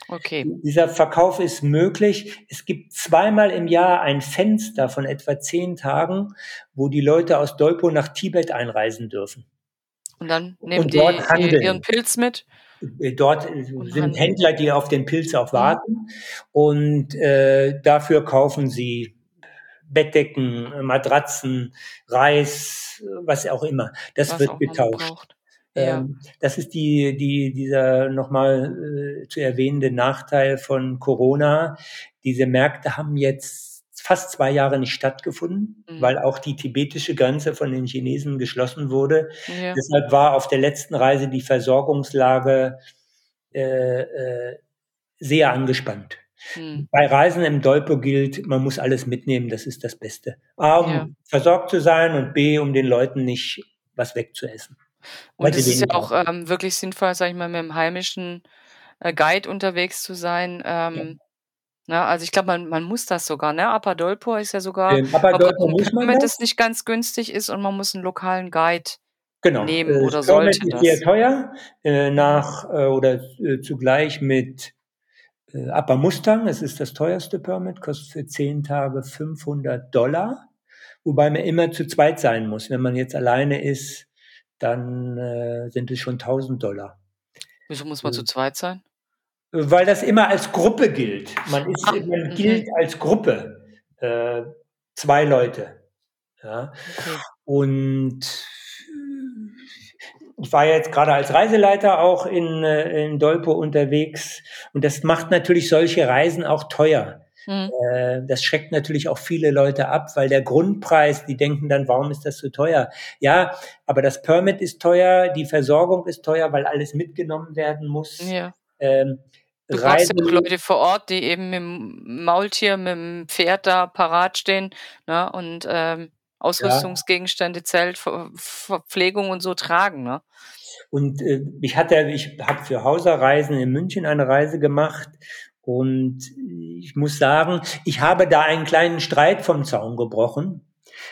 Okay. Dieser Verkauf ist möglich. Es gibt zweimal im Jahr ein Fenster von etwa zehn Tagen, wo die Leute aus Dolpo nach Tibet einreisen dürfen. Und dann nehmen und dort die handeln. ihren Pilz mit? Äh, dort sind handeln. Händler, die auf den Pilz auch warten. Mhm. Und äh, dafür kaufen sie Bettdecken, Matratzen, Reis, was auch immer. Das was wird getauscht. Ja. Ähm, das ist die, die, dieser nochmal äh, zu erwähnende Nachteil von Corona. Diese Märkte haben jetzt fast zwei Jahre nicht stattgefunden, mhm. weil auch die tibetische Grenze von den Chinesen geschlossen wurde. Ja. Deshalb war auf der letzten Reise die Versorgungslage äh, äh, sehr angespannt. Mhm. Bei Reisen im Dolpo gilt, man muss alles mitnehmen, das ist das Beste. A, um ja. versorgt zu sein und B, um den Leuten nicht was wegzuessen. Und es ist ja auch ähm, wirklich sinnvoll, sag ich mal, mit dem heimischen äh, Guide unterwegs zu sein. Ähm, ja. Na, ne, also ich glaube, man, man muss das sogar, ne? Apadolpo ist ja sogar, ähm, muss man damit es nicht ganz günstig ist und man muss einen lokalen Guide genau. nehmen äh, oder sollte ist sehr teuer, äh, nach äh, oder äh, zugleich mit äh, Upper Mustang, es ist das teuerste Permit, kostet für zehn Tage 500 Dollar, wobei man immer zu zweit sein muss. Wenn man jetzt alleine ist, dann äh, sind es schon 1000 Dollar. Wieso muss man zu zweit sein? Weil das immer als Gruppe gilt. Man, ist, Ach, man okay. gilt als Gruppe. Äh, zwei Leute. Ja. Okay. Und ich war jetzt gerade als Reiseleiter auch in, äh, in Dolpo unterwegs. Und das macht natürlich solche Reisen auch teuer. Mhm. Das schreckt natürlich auch viele Leute ab, weil der Grundpreis, die denken dann, warum ist das so teuer? Ja, aber das Permit ist teuer, die Versorgung ist teuer, weil alles mitgenommen werden muss. Ja. Ähm, Du brauchst ja auch Leute vor Ort, die eben mit dem Maultier, mit dem Pferd da parat stehen ne, und ähm, Ausrüstungsgegenstände, Zelt, Ver Verpflegung und so tragen. Ne? Und äh, ich hatte, ich habe für Hauserreisen in München eine Reise gemacht und ich muss sagen, ich habe da einen kleinen Streit vom Zaun gebrochen,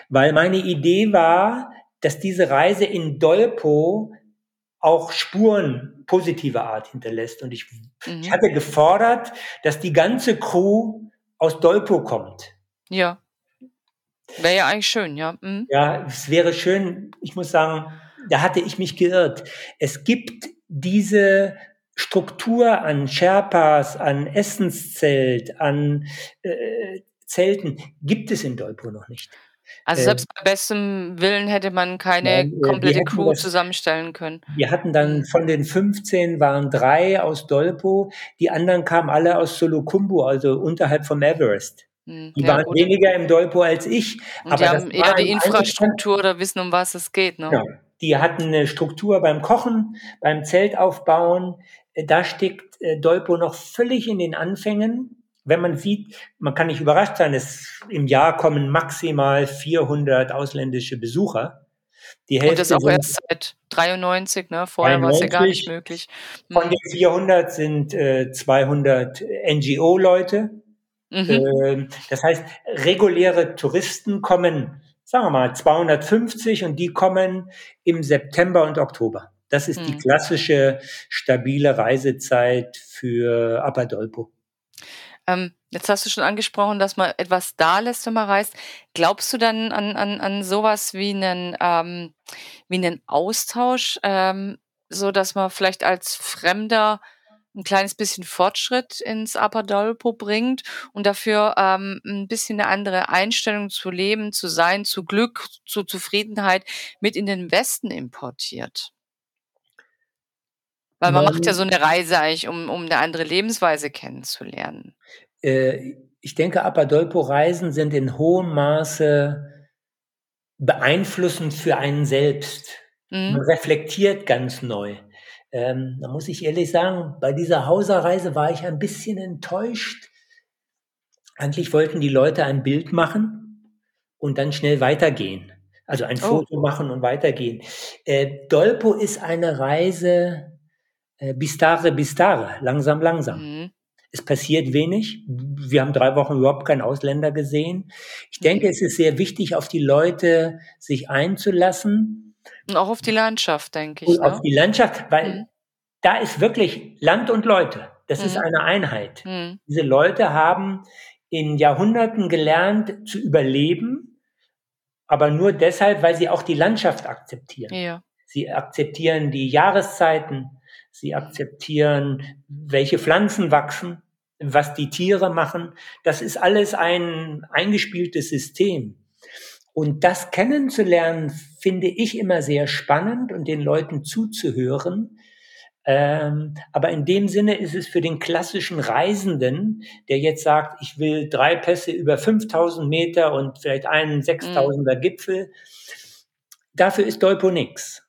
weil meine Idee war, dass diese Reise in Dolpo auch Spuren positiver Art hinterlässt. Und ich, mhm. ich hatte gefordert, dass die ganze Crew aus Dolpo kommt. Ja. Wäre ja eigentlich schön, ja. Mhm. Ja, es wäre schön. Ich muss sagen, da hatte ich mich geirrt. Es gibt diese Struktur an Sherpas, an Essenszelt, an äh, Zelten gibt es in Dolpo noch nicht. Also äh, selbst bei bestem Willen hätte man keine Nein, äh, komplette Crew das, zusammenstellen können. Wir hatten dann mhm. von den 15 waren drei aus Dolpo, die anderen kamen alle aus Solokumbu, also unterhalb vom Everest. Mhm, die ja, waren gut. weniger im Dolpo als ich. Und aber die haben eher die Infrastruktur oder wissen, um was es geht. Ne? Ja, die hatten eine Struktur beim Kochen, beim Zeltaufbauen, äh, da steckt äh, Dolpo noch völlig in den Anfängen. Wenn man sieht, man kann nicht überrascht sein, es im Jahr kommen maximal 400 ausländische Besucher. Die Hälfte Und das auch erst seit 93, ne? Vorher war es ja gar nicht möglich. Von den 400 sind äh, 200 NGO-Leute. Mhm. Äh, das heißt, reguläre Touristen kommen, sagen wir mal, 250 und die kommen im September und Oktober. Das ist die hm. klassische stabile Reisezeit für Apadolpo. Ähm, jetzt hast du schon angesprochen, dass man etwas da lässt, wenn man reist. Glaubst du dann an, an, an sowas wie einen, ähm, wie einen Austausch, ähm, so dass man vielleicht als Fremder ein kleines bisschen Fortschritt ins Apadolpo bringt und dafür ähm, ein bisschen eine andere Einstellung zu leben, zu sein, zu Glück, zu Zufriedenheit mit in den Westen importiert? Weil man macht ja so eine Reise eigentlich, um, um eine andere Lebensweise kennenzulernen. Äh, ich denke, Apadolpo-Reisen sind in hohem Maße beeinflussend für einen selbst. Mhm. Man reflektiert ganz neu. Ähm, da muss ich ehrlich sagen, bei dieser Hauserreise war ich ein bisschen enttäuscht. Eigentlich wollten die Leute ein Bild machen und dann schnell weitergehen. Also ein oh. Foto machen und weitergehen. Äh, Dolpo ist eine Reise äh, bistare, bistare, langsam, langsam. Mhm. Es passiert wenig. Wir haben drei Wochen überhaupt keinen Ausländer gesehen. Ich denke, es ist sehr wichtig, auf die Leute sich einzulassen. Und auch auf die Landschaft, denke ich. Und ne? Auf die Landschaft, weil mhm. da ist wirklich Land und Leute. Das mhm. ist eine Einheit. Mhm. Diese Leute haben in Jahrhunderten gelernt zu überleben, aber nur deshalb, weil sie auch die Landschaft akzeptieren. Ja. Sie akzeptieren die Jahreszeiten, sie akzeptieren, welche Pflanzen wachsen, was die Tiere machen. Das ist alles ein eingespieltes System. Und das kennenzulernen, finde ich immer sehr spannend und den Leuten zuzuhören, ähm, aber in dem Sinne ist es für den klassischen Reisenden, der jetzt sagt, ich will drei Pässe über 5000 Meter und vielleicht einen 6000er mhm. Gipfel, dafür ist Dolpo nix.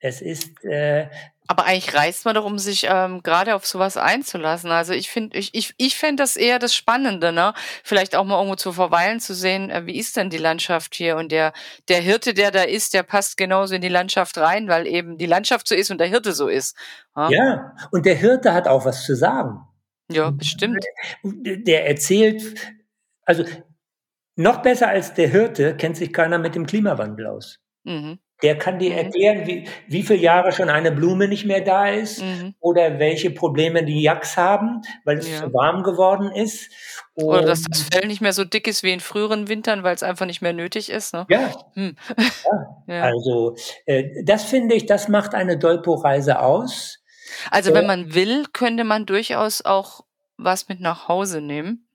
Es ist äh, aber eigentlich reist man doch, um sich ähm, gerade auf sowas einzulassen. Also ich finde, ich, ich, ich fände das eher das Spannende, ne? Vielleicht auch mal irgendwo zu verweilen, zu sehen, äh, wie ist denn die Landschaft hier? Und der, der Hirte, der da ist, der passt genauso in die Landschaft rein, weil eben die Landschaft so ist und der Hirte so ist. Ja, ja und der Hirte hat auch was zu sagen. Ja, bestimmt. Der erzählt, also noch besser als der Hirte kennt sich keiner mit dem Klimawandel aus. Mhm. Der kann dir mhm. erklären, wie, wie viele Jahre schon eine Blume nicht mehr da ist mhm. oder welche Probleme die Yaks haben, weil es ja. zu warm geworden ist. Und oder dass das Fell nicht mehr so dick ist wie in früheren Wintern, weil es einfach nicht mehr nötig ist. Ne? Ja. Hm. ja. Also äh, das finde ich, das macht eine Dolpo-Reise aus. Also äh, wenn man will, könnte man durchaus auch was mit nach Hause nehmen.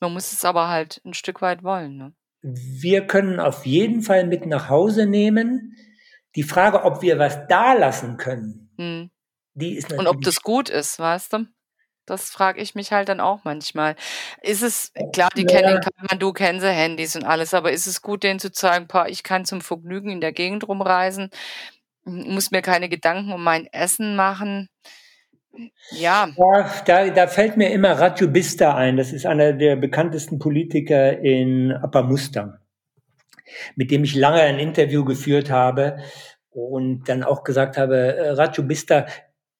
Man muss es aber halt ein Stück weit wollen. Ne? wir können auf jeden Fall mit nach Hause nehmen. Die Frage, ob wir was da lassen können, hm. die ist natürlich. Und ob das gut ist, weißt du? Das frage ich mich halt dann auch manchmal. Ist es, klar, die ja. kennen, man, du kennst Handys und alles, aber ist es gut, denen zu zeigen, paar, ich kann zum Vergnügen in der Gegend rumreisen, muss mir keine Gedanken um mein Essen machen. Ja. ja da, da fällt mir immer Raju Bista ein. Das ist einer der bekanntesten Politiker in Upper Mustang, mit dem ich lange ein Interview geführt habe und dann auch gesagt habe, äh, Raju Bista,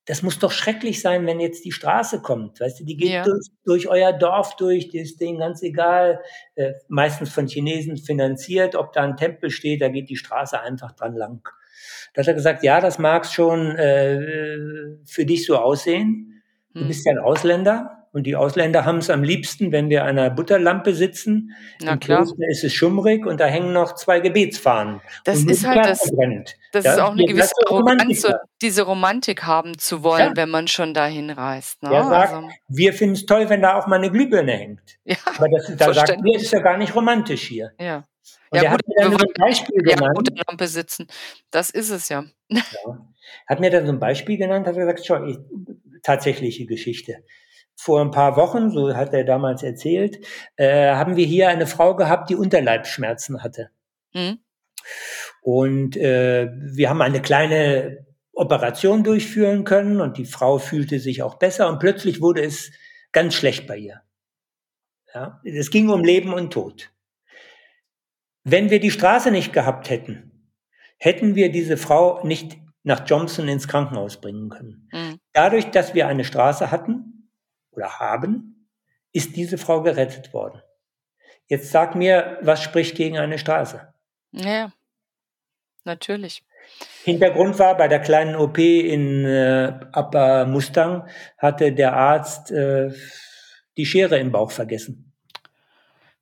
das muss doch schrecklich sein, wenn jetzt die Straße kommt. Weißt du, die geht ja. durch, durch, euer Dorf durch, ist denen ganz egal, äh, meistens von Chinesen finanziert, ob da ein Tempel steht, da geht die Straße einfach dran lang. Da hat er gesagt, ja, das mag schon äh, für dich so aussehen. Du hm. bist ja ein Ausländer und die Ausländer haben es am liebsten, wenn wir an einer Butterlampe sitzen. Na Im klar. Kloster ist es schummrig und da hängen noch zwei Gebetsfahnen. Das ist halt das, das ist auch eine gewisse Arroganz, diese Romantik haben zu wollen, ja. wenn man schon dahin reist. Ne? Er sagt, also. wir finden es toll, wenn da auch mal eine Glühbirne hängt. Ja, Aber das, da sagt wir, ist ja gar nicht romantisch hier. Ja. Und ja, gut, wir wollen Beispiel ja, genannt. gute Lampe sitzen. Das ist es ja. ja. Hat mir dann so ein Beispiel genannt, hat gesagt, schau, ich, tatsächliche Geschichte. Vor ein paar Wochen, so hat er damals erzählt, äh, haben wir hier eine Frau gehabt, die Unterleibsschmerzen hatte. Mhm. Und äh, wir haben eine kleine Operation durchführen können und die Frau fühlte sich auch besser und plötzlich wurde es ganz schlecht bei ihr. Ja, es ging um Leben und Tod. Wenn wir die Straße nicht gehabt hätten, hätten wir diese Frau nicht nach Johnson ins Krankenhaus bringen können. Mhm. Dadurch, dass wir eine Straße hatten oder haben, ist diese Frau gerettet worden. Jetzt sag mir, was spricht gegen eine Straße? Ja, natürlich. Hintergrund war, bei der kleinen OP in äh, Upper Mustang hatte der Arzt äh, die Schere im Bauch vergessen.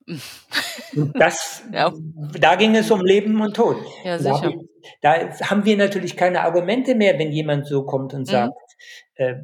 Und das, ja. da ging es um Leben und Tod. Ja, sicher. Da, da, haben wir natürlich keine Argumente mehr, wenn jemand so kommt und mhm. sagt, mhm. äh,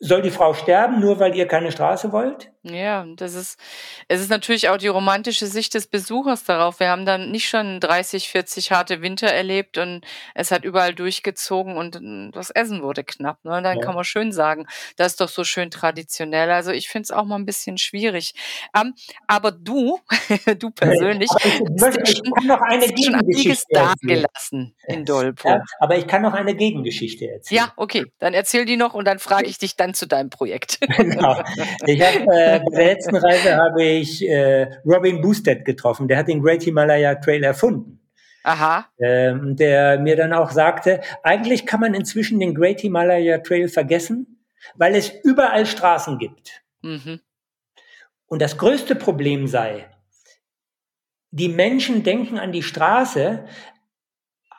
soll die Frau sterben, nur weil ihr keine Straße wollt? Ja, das ist, es ist natürlich auch die romantische Sicht des Besuchers darauf. Wir haben dann nicht schon 30, 40 harte Winter erlebt und es hat überall durchgezogen und das Essen wurde knapp. Ne? Dann ja. kann man schön sagen, das ist doch so schön traditionell. Also ich finde es auch mal ein bisschen schwierig. Um, ähm, aber du, du persönlich, ich, möchte, ich kann noch eine Gegengeschichte dagelassen in Dolpo. Ja, aber ich kann noch eine Gegengeschichte erzählen. Ja, okay, dann erzähl die noch und dann frage ich dich dann zu deinem Projekt. genau. Ich habe äh, äh, bei der letzten Reise habe ich äh, Robin Boosted getroffen. Der hat den Great Himalaya Trail erfunden. Aha. Ähm, der mir dann auch sagte, eigentlich kann man inzwischen den Great Himalaya Trail vergessen, weil es überall Straßen gibt. Mhm. Und das größte Problem sei, die Menschen denken an die Straße,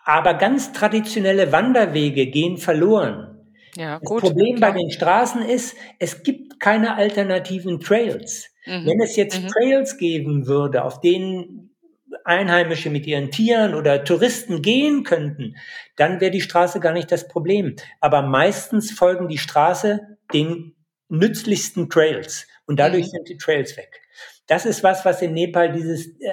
aber ganz traditionelle Wanderwege gehen verloren. Ja, das Problem bei den Straßen ist, es gibt keine alternativen Trails. Mhm. Wenn es jetzt mhm. Trails geben würde, auf denen Einheimische mit ihren Tieren oder Touristen gehen könnten, dann wäre die Straße gar nicht das Problem. Aber meistens folgen die Straße den nützlichsten Trails und dadurch mhm. sind die Trails weg. Das ist was, was in Nepal dieses äh,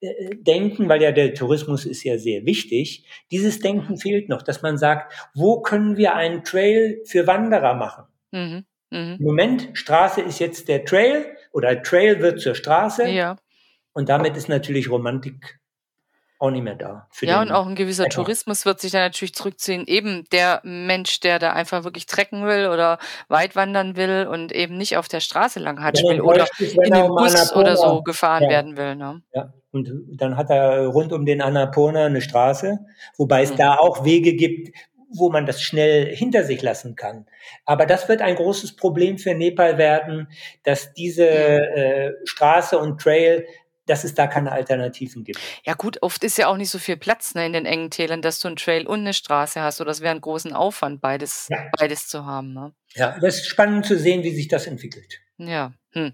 äh, Denken, weil ja der Tourismus ist ja sehr wichtig, dieses Denken fehlt noch, dass man sagt, wo können wir einen Trail für Wanderer machen? Mhm. Mhm. Im Moment, Straße ist jetzt der Trail oder Trail wird zur Straße. Ja. Und damit ist natürlich Romantik auch nicht mehr da. ja, und auch ein gewisser Ecker. Tourismus wird sich da natürlich zurückziehen. Eben der Mensch, der da einfach wirklich trecken will oder weit wandern will und eben nicht auf der Straße langhatschen will oder in den Bus oder so gefahren ja. werden will. Ne? Ja, und dann hat er rund um den Annapurna eine Straße, wobei es mhm. da auch Wege gibt, wo man das schnell hinter sich lassen kann. Aber das wird ein großes Problem für Nepal werden, dass diese äh, Straße und Trail dass es da keine Alternativen gibt. Ja gut, oft ist ja auch nicht so viel Platz ne, in den engen Tälern, dass du einen Trail und eine Straße hast. Oder das wäre ein großen Aufwand, beides, ja. beides zu haben. Ne? Ja, das ist spannend zu sehen, wie sich das entwickelt. Ja, hm.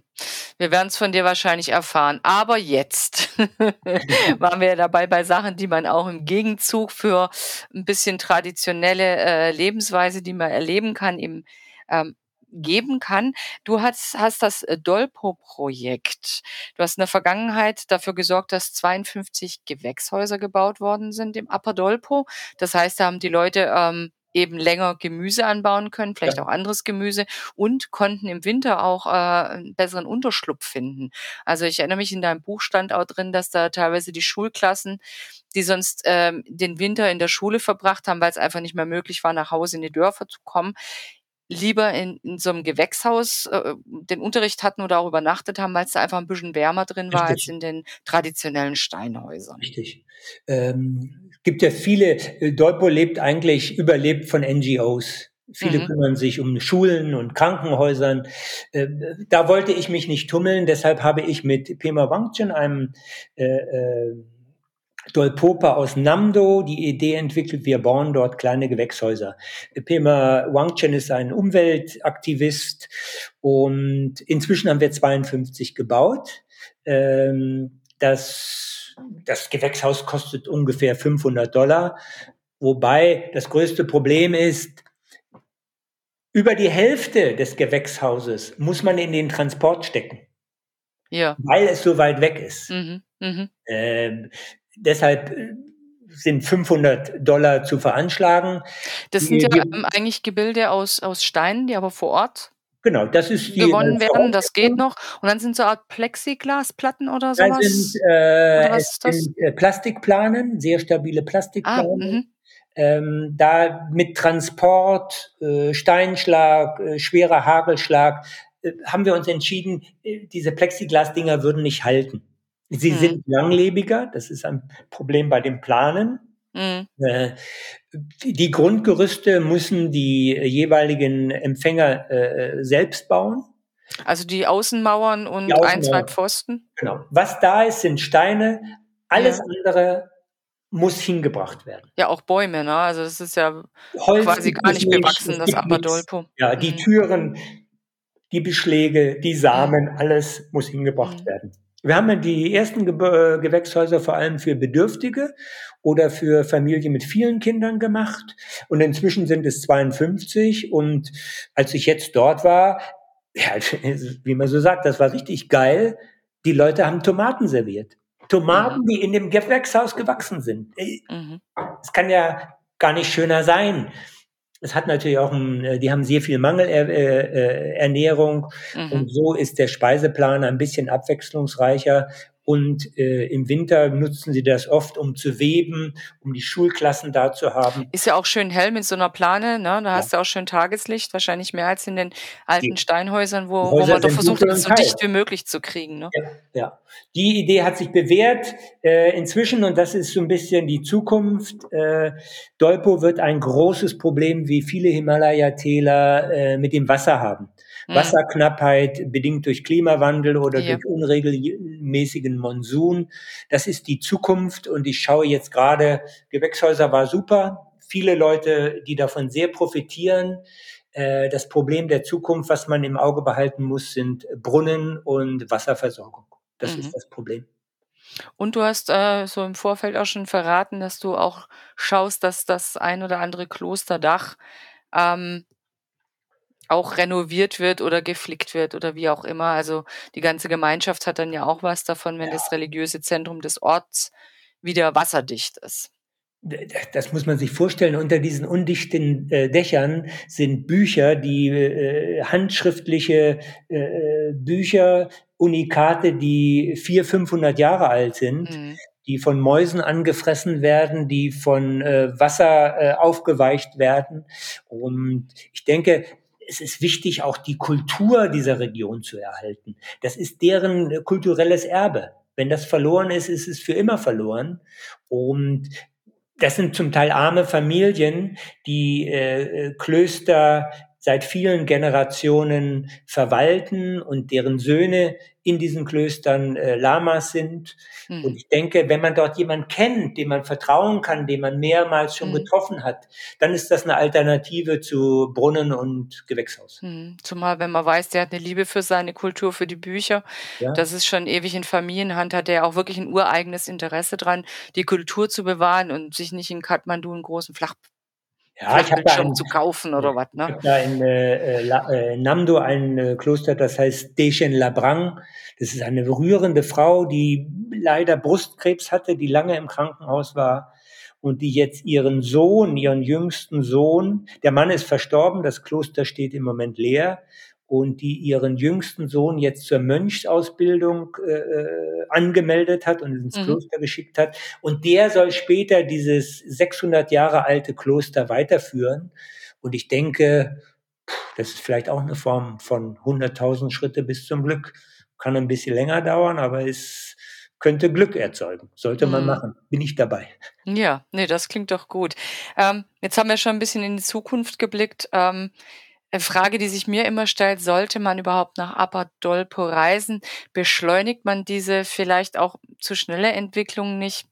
wir werden es von dir wahrscheinlich erfahren. Aber jetzt waren wir ja dabei bei Sachen, die man auch im Gegenzug für ein bisschen traditionelle äh, Lebensweise, die man erleben kann, im ähm, geben kann. Du hast, hast das äh, Dolpo-Projekt. Du hast in der Vergangenheit dafür gesorgt, dass 52 Gewächshäuser gebaut worden sind im Upper Dolpo. Das heißt, da haben die Leute ähm, eben länger Gemüse anbauen können, vielleicht ja. auch anderes Gemüse und konnten im Winter auch äh, einen besseren Unterschlupf finden. Also ich erinnere mich in deinem Buch stand auch drin, dass da teilweise die Schulklassen, die sonst ähm, den Winter in der Schule verbracht haben, weil es einfach nicht mehr möglich war, nach Hause in die Dörfer zu kommen, lieber in, in so einem Gewächshaus äh, den Unterricht hatten oder auch übernachtet haben, weil es da einfach ein bisschen wärmer drin war Richtig. als in den traditionellen Steinhäusern. Richtig. Ähm, gibt ja viele, äh, Dolpo lebt eigentlich, überlebt von NGOs. Viele mhm. kümmern sich um Schulen und Krankenhäusern. Äh, da wollte ich mich nicht tummeln, deshalb habe ich mit Pema Wangchen, einem äh, äh, Dolpopa aus Namdo die Idee entwickelt, wir bauen dort kleine Gewächshäuser. Pema Wangchen ist ein Umweltaktivist und inzwischen haben wir 52 gebaut. Ähm, das, das Gewächshaus kostet ungefähr 500 Dollar, wobei das größte Problem ist, über die Hälfte des Gewächshauses muss man in den Transport stecken. Ja. Weil es so weit weg ist. Mhm, mh. ähm, deshalb äh, sind 500 Dollar zu veranschlagen. Das sind ja ähm, eigentlich Gebilde aus, aus Steinen, die aber vor Ort Genau, das ist die gewonnen werden, das geht noch. Und dann sind so eine Art Plexiglasplatten oder sowas? Das sind, äh, oder es sind äh, Plastikplanen, sehr stabile Plastikplanen. Ah, ähm, da mit Transport, äh, Steinschlag, äh, schwerer Hagelschlag, äh, haben wir uns entschieden, diese Plexiglas-Dinger würden nicht halten. Sie mhm. sind langlebiger, das ist ein Problem bei dem Planen. Mhm. Äh, die Grundgerüste müssen die jeweiligen Empfänger äh, selbst bauen. Also die Außenmauern und die Außenmauern. ein, zwei Pfosten? Genau. Was da ist, sind Steine. Alles ja. andere muss hingebracht werden. Ja, auch Bäume, ne? Also das ist ja Holz quasi gar nicht bewachsen, das Abadolpo. Ja, die mhm. Türen, die Beschläge, die Samen, mhm. alles muss hingebracht mhm. werden. Wir haben ja die ersten Ge äh, Gewächshäuser vor allem für Bedürftige oder für Familien mit vielen Kindern gemacht. Und inzwischen sind es 52. Und als ich jetzt dort war, ja, wie man so sagt, das war richtig geil. Die Leute haben Tomaten serviert. Tomaten, mhm. die in dem Gewächshaus gewachsen sind. Mhm. Es kann ja gar nicht schöner sein. Es hat natürlich auch, ein, äh, die haben sehr viel Mangelernährung äh, mhm. und so ist der Speiseplan ein bisschen abwechslungsreicher und äh, im Winter nutzen sie das oft, um zu weben, um die Schulklassen da zu haben. Ist ja auch schön hell mit so einer Plane, ne? Da ja. hast du auch schön Tageslicht, wahrscheinlich mehr als in den alten die Steinhäusern, wo, wo man doch versucht hat, so dicht wie möglich zu kriegen. Ne? Ja, ja. Die Idee hat sich bewährt äh, inzwischen und das ist so ein bisschen die Zukunft. Äh, Dolpo wird ein großes Problem, wie viele Himalaya-Täler äh, mit dem Wasser haben. Mhm. Wasserknappheit bedingt durch Klimawandel oder ja. durch unregelmäßigen Monsun. Das ist die Zukunft und ich schaue jetzt gerade, Gewächshäuser war super, viele Leute, die davon sehr profitieren. Äh, das Problem der Zukunft, was man im Auge behalten muss, sind Brunnen und Wasserversorgung. Das mhm. ist das Problem. Und du hast äh, so im Vorfeld auch schon verraten, dass du auch schaust, dass das ein oder andere Klosterdach ähm, auch renoviert wird oder geflickt wird oder wie auch immer. Also die ganze Gemeinschaft hat dann ja auch was davon, wenn ja. das religiöse Zentrum des Orts wieder wasserdicht ist. Das muss man sich vorstellen. Unter diesen undichten äh, Dächern sind Bücher, die äh, handschriftliche äh, Bücher, Unikate, die vier, 500 Jahre alt sind. Mhm die von Mäusen angefressen werden, die von äh, Wasser äh, aufgeweicht werden. Und ich denke, es ist wichtig, auch die Kultur dieser Region zu erhalten. Das ist deren kulturelles Erbe. Wenn das verloren ist, ist es für immer verloren. Und das sind zum Teil arme Familien, die äh, Klöster seit vielen Generationen verwalten und deren Söhne in diesen Klöstern äh, Lamas sind. Mhm. Und ich denke, wenn man dort jemanden kennt, dem man vertrauen kann, den man mehrmals schon mhm. getroffen hat, dann ist das eine Alternative zu Brunnen und Gewächshaus. Mhm. Zumal, wenn man weiß, der hat eine Liebe für seine Kultur, für die Bücher. Ja. Das ist schon ewig in Familienhand, hat er auch wirklich ein ureigenes Interesse dran, die Kultur zu bewahren und sich nicht in Kathmandu einen großen Flach ja, ich habe da ein, zu kaufen oder was, ne? Ich habe da in äh, äh, Namdo ein äh, Kloster, das heißt Dechen Labrang. Das ist eine rührende Frau, die leider Brustkrebs hatte, die lange im Krankenhaus war und die jetzt ihren Sohn, ihren jüngsten Sohn, der Mann ist verstorben, das Kloster steht im Moment leer, und die ihren jüngsten Sohn jetzt zur Mönchsausbildung äh, äh angemeldet hat und ins mhm. Kloster geschickt hat. Und der soll später dieses 600 Jahre alte Kloster weiterführen. Und ich denke, das ist vielleicht auch eine Form von 100.000 Schritte bis zum Glück. Kann ein bisschen länger dauern, aber es könnte Glück erzeugen. Sollte man mhm. machen. Bin ich dabei. Ja, nee, das klingt doch gut. Ähm, jetzt haben wir schon ein bisschen in die Zukunft geblickt. Ähm, Frage, die sich mir immer stellt, sollte man überhaupt nach Apadolpo reisen? Beschleunigt man diese vielleicht auch zu schnelle Entwicklungen nicht?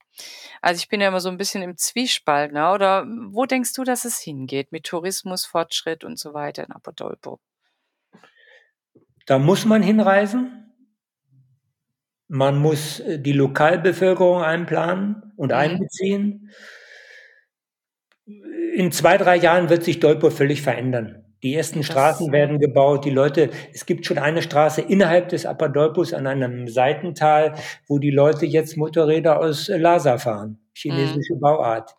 Also ich bin ja immer so ein bisschen im Zwiespalt, ne? oder wo denkst du, dass es hingeht mit Tourismus, Fortschritt und so weiter in Apadolpo? Da muss man hinreisen. Man muss äh, die Lokalbevölkerung einplanen und mhm. einbeziehen. In zwei, drei Jahren wird sich Dolpo völlig verändern. Die ersten Straßen werden gebaut. Die Leute, es gibt schon eine Straße innerhalb des Apadolpus an einem Seitental, wo die Leute jetzt Motorräder aus Lhasa fahren. Chinesische mhm. Bauart.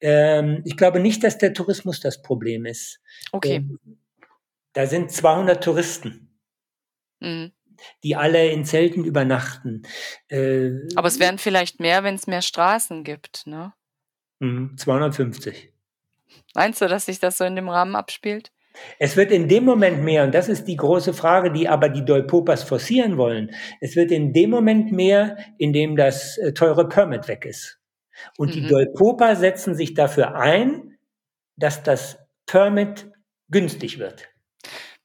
Ähm, ich glaube nicht, dass der Tourismus das Problem ist. Okay. Ähm, da sind 200 Touristen. Mhm. Die alle in Zelten übernachten. Äh, Aber es wären vielleicht mehr, wenn es mehr Straßen gibt, ne? 250. Mhm, Meinst du, dass sich das so in dem Rahmen abspielt? Es wird in dem Moment mehr, und das ist die große Frage, die aber die Dolpopas forcieren wollen, es wird in dem Moment mehr, in dem das äh, teure Permit weg ist. Und mhm. die Dolpopa setzen sich dafür ein, dass das Permit günstig wird.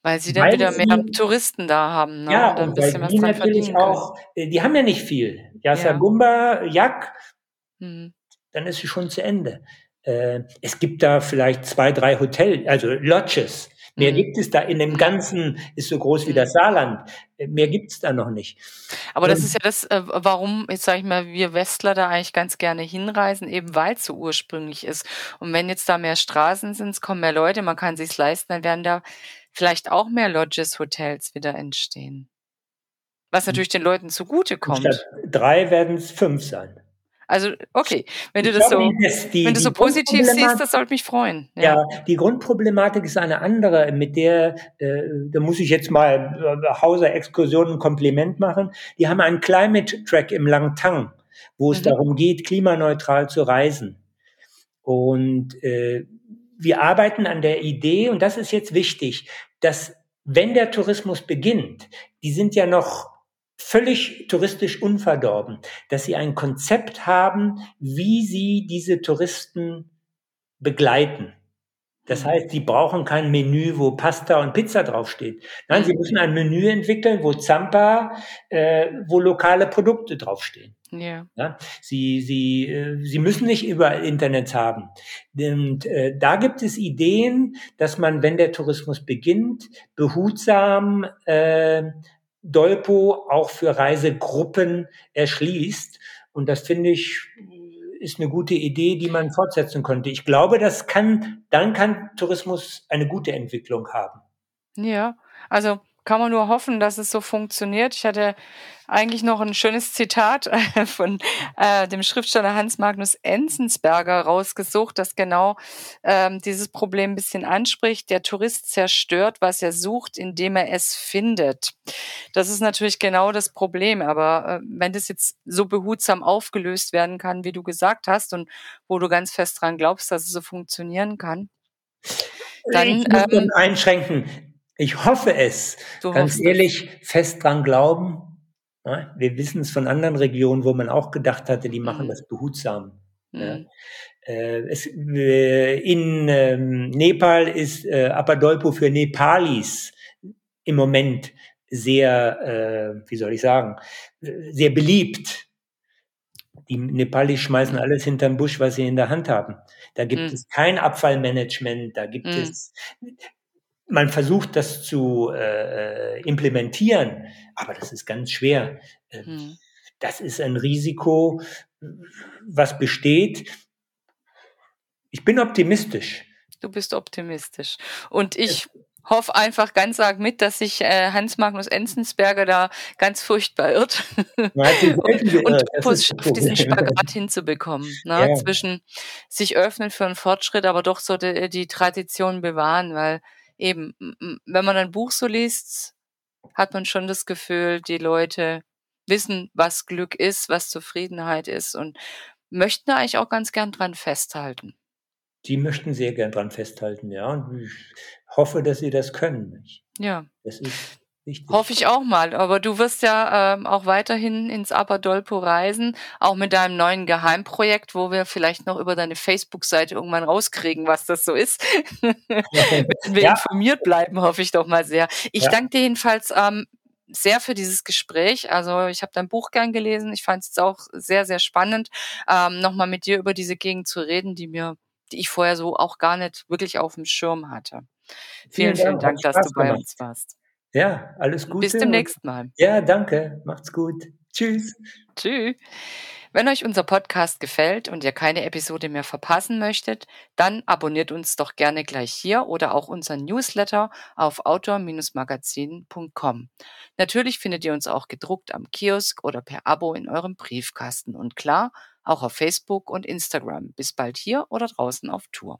Weil sie dann weil wieder mehr sie, Touristen da haben. Ne? Ja, und, und weil die natürlich auch, äh, die haben ja nicht viel. Yasagumba, ja. Yak, mhm. dann ist sie schon zu Ende. Äh, es gibt da vielleicht zwei, drei Hotels, also Lodges. Mehr mhm. gibt es da in dem ganzen, ist so groß wie das mhm. Saarland. Äh, mehr gibt es da noch nicht. Aber das ist ja das, äh, warum, jetzt sage ich mal, wir Westler da eigentlich ganz gerne hinreisen, eben weil es so ursprünglich ist. Und wenn jetzt da mehr Straßen sind, es kommen mehr Leute, man kann sich's leisten, dann werden da vielleicht auch mehr Lodges, Hotels wieder entstehen. Was hm. natürlich den Leuten zugutekommt. Statt drei werden es fünf sein. Also, okay, wenn du das glaube, so, das die, wenn du so positiv siehst, das sollte mich freuen. Ja. ja. die Grundproblematik ist eine andere, mit der, äh, da muss ich jetzt mal äh, Hauser Exkursionen ein Kompliment machen. Die haben einen Climate Track im Langtang, wo es mhm. darum geht, klimaneutral zu reisen. Und äh, wir arbeiten an der Idee, und das ist jetzt wichtig, dass wenn der Tourismus beginnt, die sind ja noch völlig touristisch unverdorben, dass sie ein Konzept haben, wie sie diese Touristen begleiten. Das mhm. heißt, sie brauchen kein Menü, wo Pasta und Pizza draufsteht. Nein, sie mhm. müssen ein Menü entwickeln, wo Zampa, äh, wo lokale Produkte draufstehen. Ja. ja. Sie, sie, äh, sie müssen nicht überall Internet haben. Und äh, da gibt es Ideen, dass man, wenn der Tourismus beginnt, behutsam äh, Dolpo auch für Reisegruppen erschließt. Und das finde ich ist eine gute Idee, die man fortsetzen könnte. Ich glaube, das kann, dann kann Tourismus eine gute Entwicklung haben. Ja, also kann man nur hoffen, dass es so funktioniert. Ich hatte eigentlich noch ein schönes Zitat äh, von äh, dem Schriftsteller Hans Magnus Enzensberger rausgesucht, das genau ähm, dieses Problem ein bisschen anspricht. Der Tourist zerstört, was er sucht, indem er es findet. Das ist natürlich genau das Problem. Aber äh, wenn das jetzt so behutsam aufgelöst werden kann, wie du gesagt hast, und wo du ganz fest dran glaubst, dass es so funktionieren kann, dann ich muss ähm, einschränken. Ich hoffe es. Du Ganz ehrlich, es. fest dran glauben. Ja, wir wissen es von anderen Regionen, wo man auch gedacht hatte, die machen mhm. das behutsam. Mhm. Ja. Äh, es, äh, in ähm, Nepal ist äh, Apadolpo für Nepalis im Moment sehr, äh, wie soll ich sagen, äh, sehr beliebt. Die Nepalis schmeißen mhm. alles hinterm Busch, was sie in der Hand haben. Da gibt mhm. es kein Abfallmanagement, da gibt mhm. es man versucht das zu äh, implementieren, aber das ist ganz schwer. Hm. Das ist ein Risiko, was besteht. Ich bin optimistisch. Du bist optimistisch. Und ich hoffe einfach ganz arg mit, dass sich äh, Hans Magnus Enzensberger da ganz furchtbar irrt und, und diesen Spagat hinzubekommen, ne? Ja. zwischen sich öffnen für einen Fortschritt, aber doch so die, die Tradition bewahren, weil eben, wenn man ein Buch so liest, hat man schon das Gefühl, die Leute wissen, was Glück ist, was Zufriedenheit ist und möchten eigentlich auch ganz gern dran festhalten. Die möchten sehr gern dran festhalten, ja. Und ich hoffe, dass sie das können. Ja. Das ist Richtig. Hoffe ich auch mal. Aber du wirst ja ähm, auch weiterhin ins Apadolpo reisen, auch mit deinem neuen Geheimprojekt, wo wir vielleicht noch über deine Facebook-Seite irgendwann rauskriegen, was das so ist. Wenn wir ja. informiert bleiben, hoffe ich doch mal sehr. Ich ja. danke dir jedenfalls ähm, sehr für dieses Gespräch. Also ich habe dein Buch gern gelesen. Ich fand es auch sehr, sehr spannend, ähm, nochmal mit dir über diese Gegend zu reden, die mir, die ich vorher so auch gar nicht wirklich auf dem Schirm hatte. Vielen, vielen, vielen Dank, dass du bei uns warst. Ja, alles Gute. Bis zum nächsten Mal. Ja, danke. Macht's gut. Tschüss. Tschüss. Wenn euch unser Podcast gefällt und ihr keine Episode mehr verpassen möchtet, dann abonniert uns doch gerne gleich hier oder auch unseren Newsletter auf outdoor-magazin.com. Natürlich findet ihr uns auch gedruckt am Kiosk oder per Abo in eurem Briefkasten und klar, auch auf Facebook und Instagram. Bis bald hier oder draußen auf Tour.